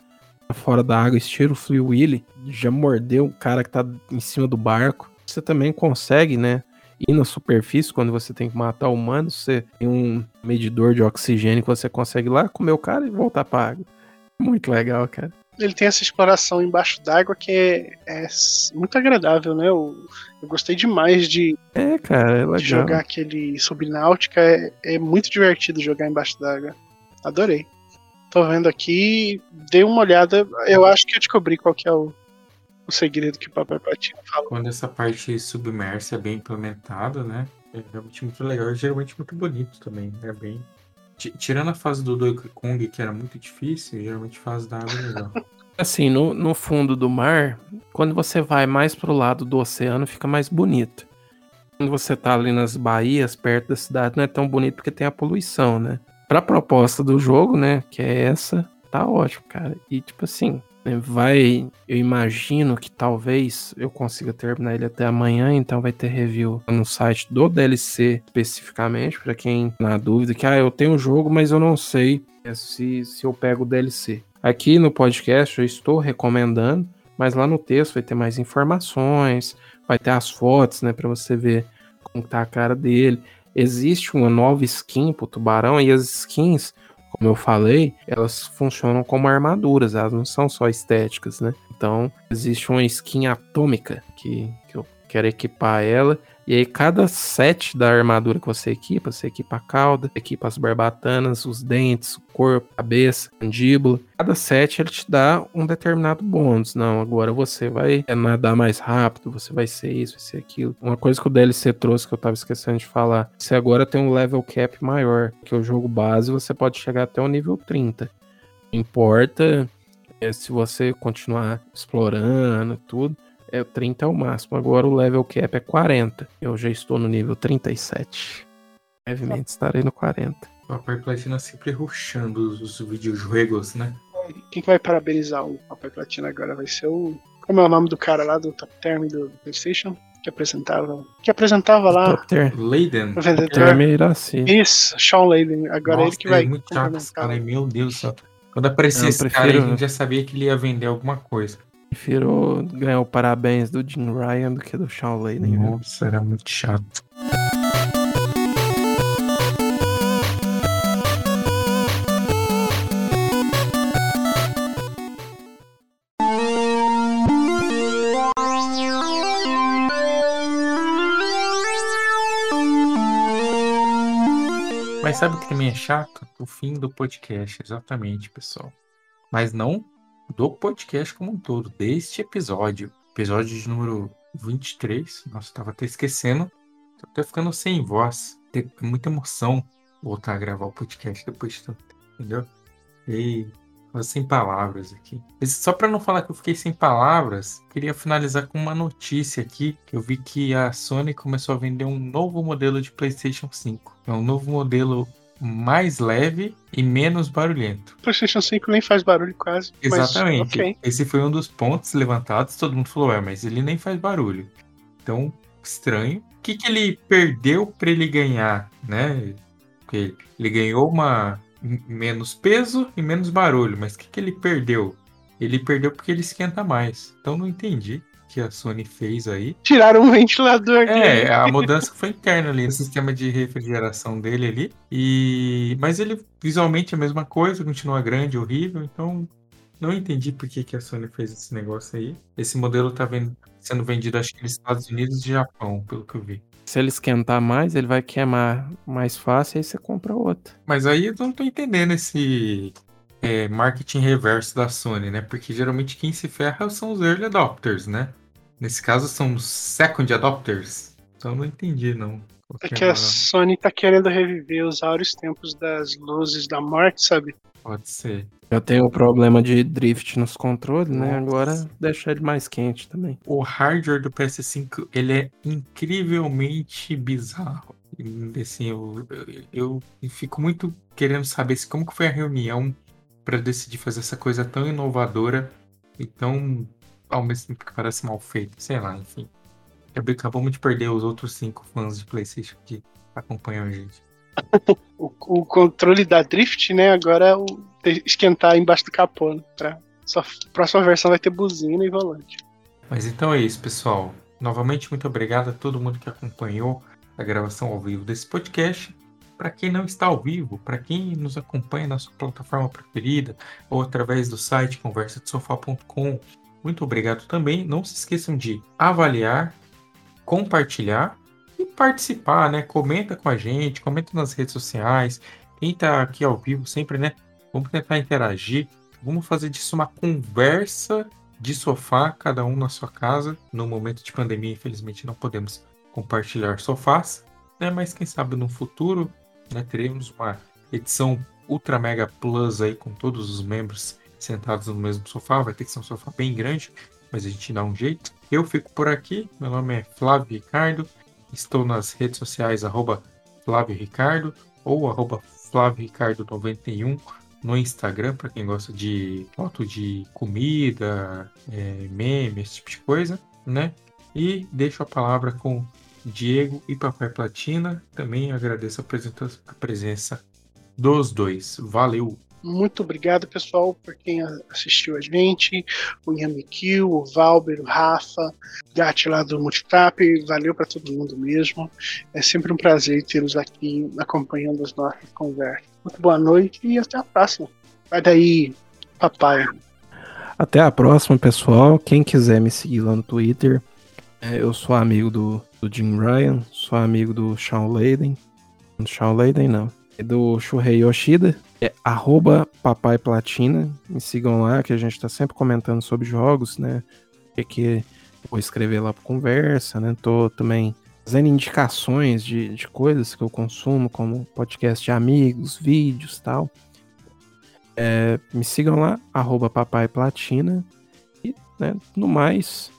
fora da água, estilo o Free Willy. Já mordeu o cara que tá em cima do barco. Você também consegue, né? Ir na superfície, quando você tem que matar humanos, você tem um medidor de oxigênio que você consegue ir lá comer o cara e voltar pra água. Muito legal, cara. Ele tem essa exploração embaixo d'água que é, é, muito agradável, né? Eu, eu, gostei demais de, é, cara, é de jogar aquele subnáutica. É, é muito divertido jogar embaixo d'água. Adorei. Tô vendo aqui, dei uma olhada. Eu acho que eu descobri qual que é o, o segredo que o Papai Platina fala. Quando essa parte submersa é bem implementada, né? É realmente muito legal e geralmente muito bonito também. É bem. Tirando a fase do Donkey Kong, que era muito difícil, geralmente fase da água é legal. [laughs] Assim, no, no fundo do mar, quando você vai mais pro lado do oceano, fica mais bonito. Quando você tá ali nas baías, perto da cidade, não é tão bonito porque tem a poluição, né? Pra proposta do jogo, né, que é essa, tá ótimo, cara. E tipo assim, vai, eu imagino que talvez eu consiga terminar ele até amanhã, então vai ter review no site do DLC especificamente, para quem na dúvida que ah, eu tenho o jogo, mas eu não sei se, se eu pego o DLC. Aqui no podcast eu estou recomendando, mas lá no texto vai ter mais informações, vai ter as fotos, né, para você ver como tá a cara dele. Existe uma nova skin pro tubarão e as skins como eu falei, elas funcionam como armaduras, elas não são só estéticas, né? Então, existe uma skin atômica que, que eu quero equipar ela e aí, cada set da armadura que você equipa, você equipa a cauda, equipa as barbatanas, os dentes, o corpo, a cabeça, a mandíbula. Cada set ele te dá um determinado bônus. Não, agora você vai nadar mais rápido, você vai ser isso, vai ser aquilo. Uma coisa que o DLC trouxe que eu tava esquecendo de falar: você agora tem um level cap maior, que o jogo base você pode chegar até o nível 30. Não importa é, se você continuar explorando tudo é 30 é o máximo. Agora o level cap é 40. Eu já estou no nível 37. Brevemente estarei no 40. Papai Platina sempre ruxando os, os videojogos, né? Quem que vai parabenizar o Papai Platina agora vai ser o. Como é o nome do cara lá do Top Term do PlayStation? Que apresentava. Que apresentava lá. Top Term. Leiden. O vendedor. Iraci. Isso, Sean Leiden. Agora Nossa, ele que vai. É muito chato esse cara, meu Deus do céu. Quando aparecia esse prefiro... cara, a gente já sabia que ele ia vender alguma coisa. Prefiro ganhar o parabéns do Jim Ryan do que do Sean Layden. Nossa, era muito chato. Mas sabe o que também é chato? O fim do podcast, exatamente, pessoal. Mas não do podcast como um todo, deste episódio. Episódio de número 23. Nossa, tava até esquecendo. Tô até ficando sem voz. Tem muita emoção voltar a gravar o podcast depois de tanto, entendeu? E sem palavras aqui. Só para não falar que eu fiquei sem palavras, queria finalizar com uma notícia aqui, eu vi que a Sony começou a vender um novo modelo de PlayStation 5. É um novo modelo mais leve e menos barulhento. O PlayStation 5 nem faz barulho quase. Exatamente. Mas, ok. Esse foi um dos pontos levantados, todo mundo falou, é, mas ele nem faz barulho. Então, estranho. O que, que ele perdeu para ele ganhar, né? Porque ele ganhou uma menos peso e menos barulho, mas o que, que ele perdeu? Ele perdeu porque ele esquenta mais. Então não entendi que a Sony fez aí. Tiraram um ventilador dele. É, a [laughs] mudança foi interna ali, no sistema de refrigeração dele ali. E mas ele visualmente é a mesma coisa, continua grande, horrível, então não entendi por que, que a Sony fez esse negócio aí. Esse modelo tá ven- sendo vendido acho que nos Estados Unidos e Japão, pelo que eu vi. Se ele esquentar mais, ele vai queimar mais fácil, aí você compra outro. Mas aí eu não tô entendendo esse é, marketing reverso da Sony, né? Porque geralmente quem se ferra são os early adopters, né? Nesse caso são os second adopters. Então eu não entendi, não. É que é a Sony tá querendo reviver os áureos tempos das luzes da morte, sabe? Pode ser. Já tem o problema de drift nos controles, né? Agora deixa ele mais quente também. O hardware do PS5 ele é incrivelmente bizarro. Assim, eu, eu, eu fico muito querendo saber como que foi a reunião para decidir fazer essa coisa tão inovadora e tão ao mesmo tempo que parece mal feito. Sei lá, enfim. Acabamos de perder os outros cinco fãs de PlayStation que acompanham a gente. [laughs] O, o controle da Drift, né? Agora é o esquentar embaixo do capô, né? Pra, só, próxima versão vai ter buzina e volante. Mas então é isso, pessoal. Novamente, muito obrigado a todo mundo que acompanhou a gravação ao vivo desse podcast. Para quem não está ao vivo, para quem nos acompanha na sua plataforma preferida ou através do site conversadesofá.com, muito obrigado também. Não se esqueçam de avaliar, compartilhar e participar, né? Comenta com a gente, comenta nas redes sociais. Quem está aqui ao vivo sempre, né? Vamos tentar interagir. Vamos fazer disso uma conversa de sofá, cada um na sua casa. No momento de pandemia, infelizmente, não podemos compartilhar sofás, né? Mas quem sabe no futuro, né, teremos uma edição Ultra Mega Plus aí com todos os membros sentados no mesmo sofá. Vai ter que ser um sofá bem grande, mas a gente dá um jeito. Eu fico por aqui. Meu nome é Flávio Ricardo. Estou nas redes sociais arroba Flávio Ricardo ou arroba Flávio Ricardo 91 no Instagram, para quem gosta de foto de comida, é, meme, esse tipo de coisa, né? E deixo a palavra com Diego e Papai Platina. Também agradeço a presença, a presença dos dois. Valeu! Muito obrigado, pessoal, por quem assistiu a gente. O Yamikil, o Valber, o Rafa, Gatti lá do Multitap. Valeu para todo mundo mesmo. É sempre um prazer tê-los aqui acompanhando as nossas conversas. Muito boa noite e até a próxima. Vai daí, papai. Até a próxima, pessoal. Quem quiser me seguir lá no Twitter, é, eu sou amigo do, do Jim Ryan, sou amigo do Shawn Layden. Do Shawn Layden, não. É do Shuhei Yoshida. É arroba Papai Platina. Me sigam lá, que a gente tá sempre comentando sobre jogos, né? O que, vou escrever lá pra conversa, né? Tô também fazendo indicações de, de coisas que eu consumo, como podcast de amigos, vídeos tal. É, me sigam lá, arroba Papai Platina. E, né, no mais,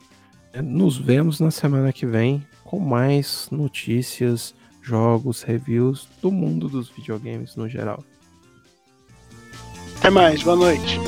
né, nos vemos na semana que vem com mais notícias, jogos, reviews do mundo dos videogames no geral. Até mais, boa noite.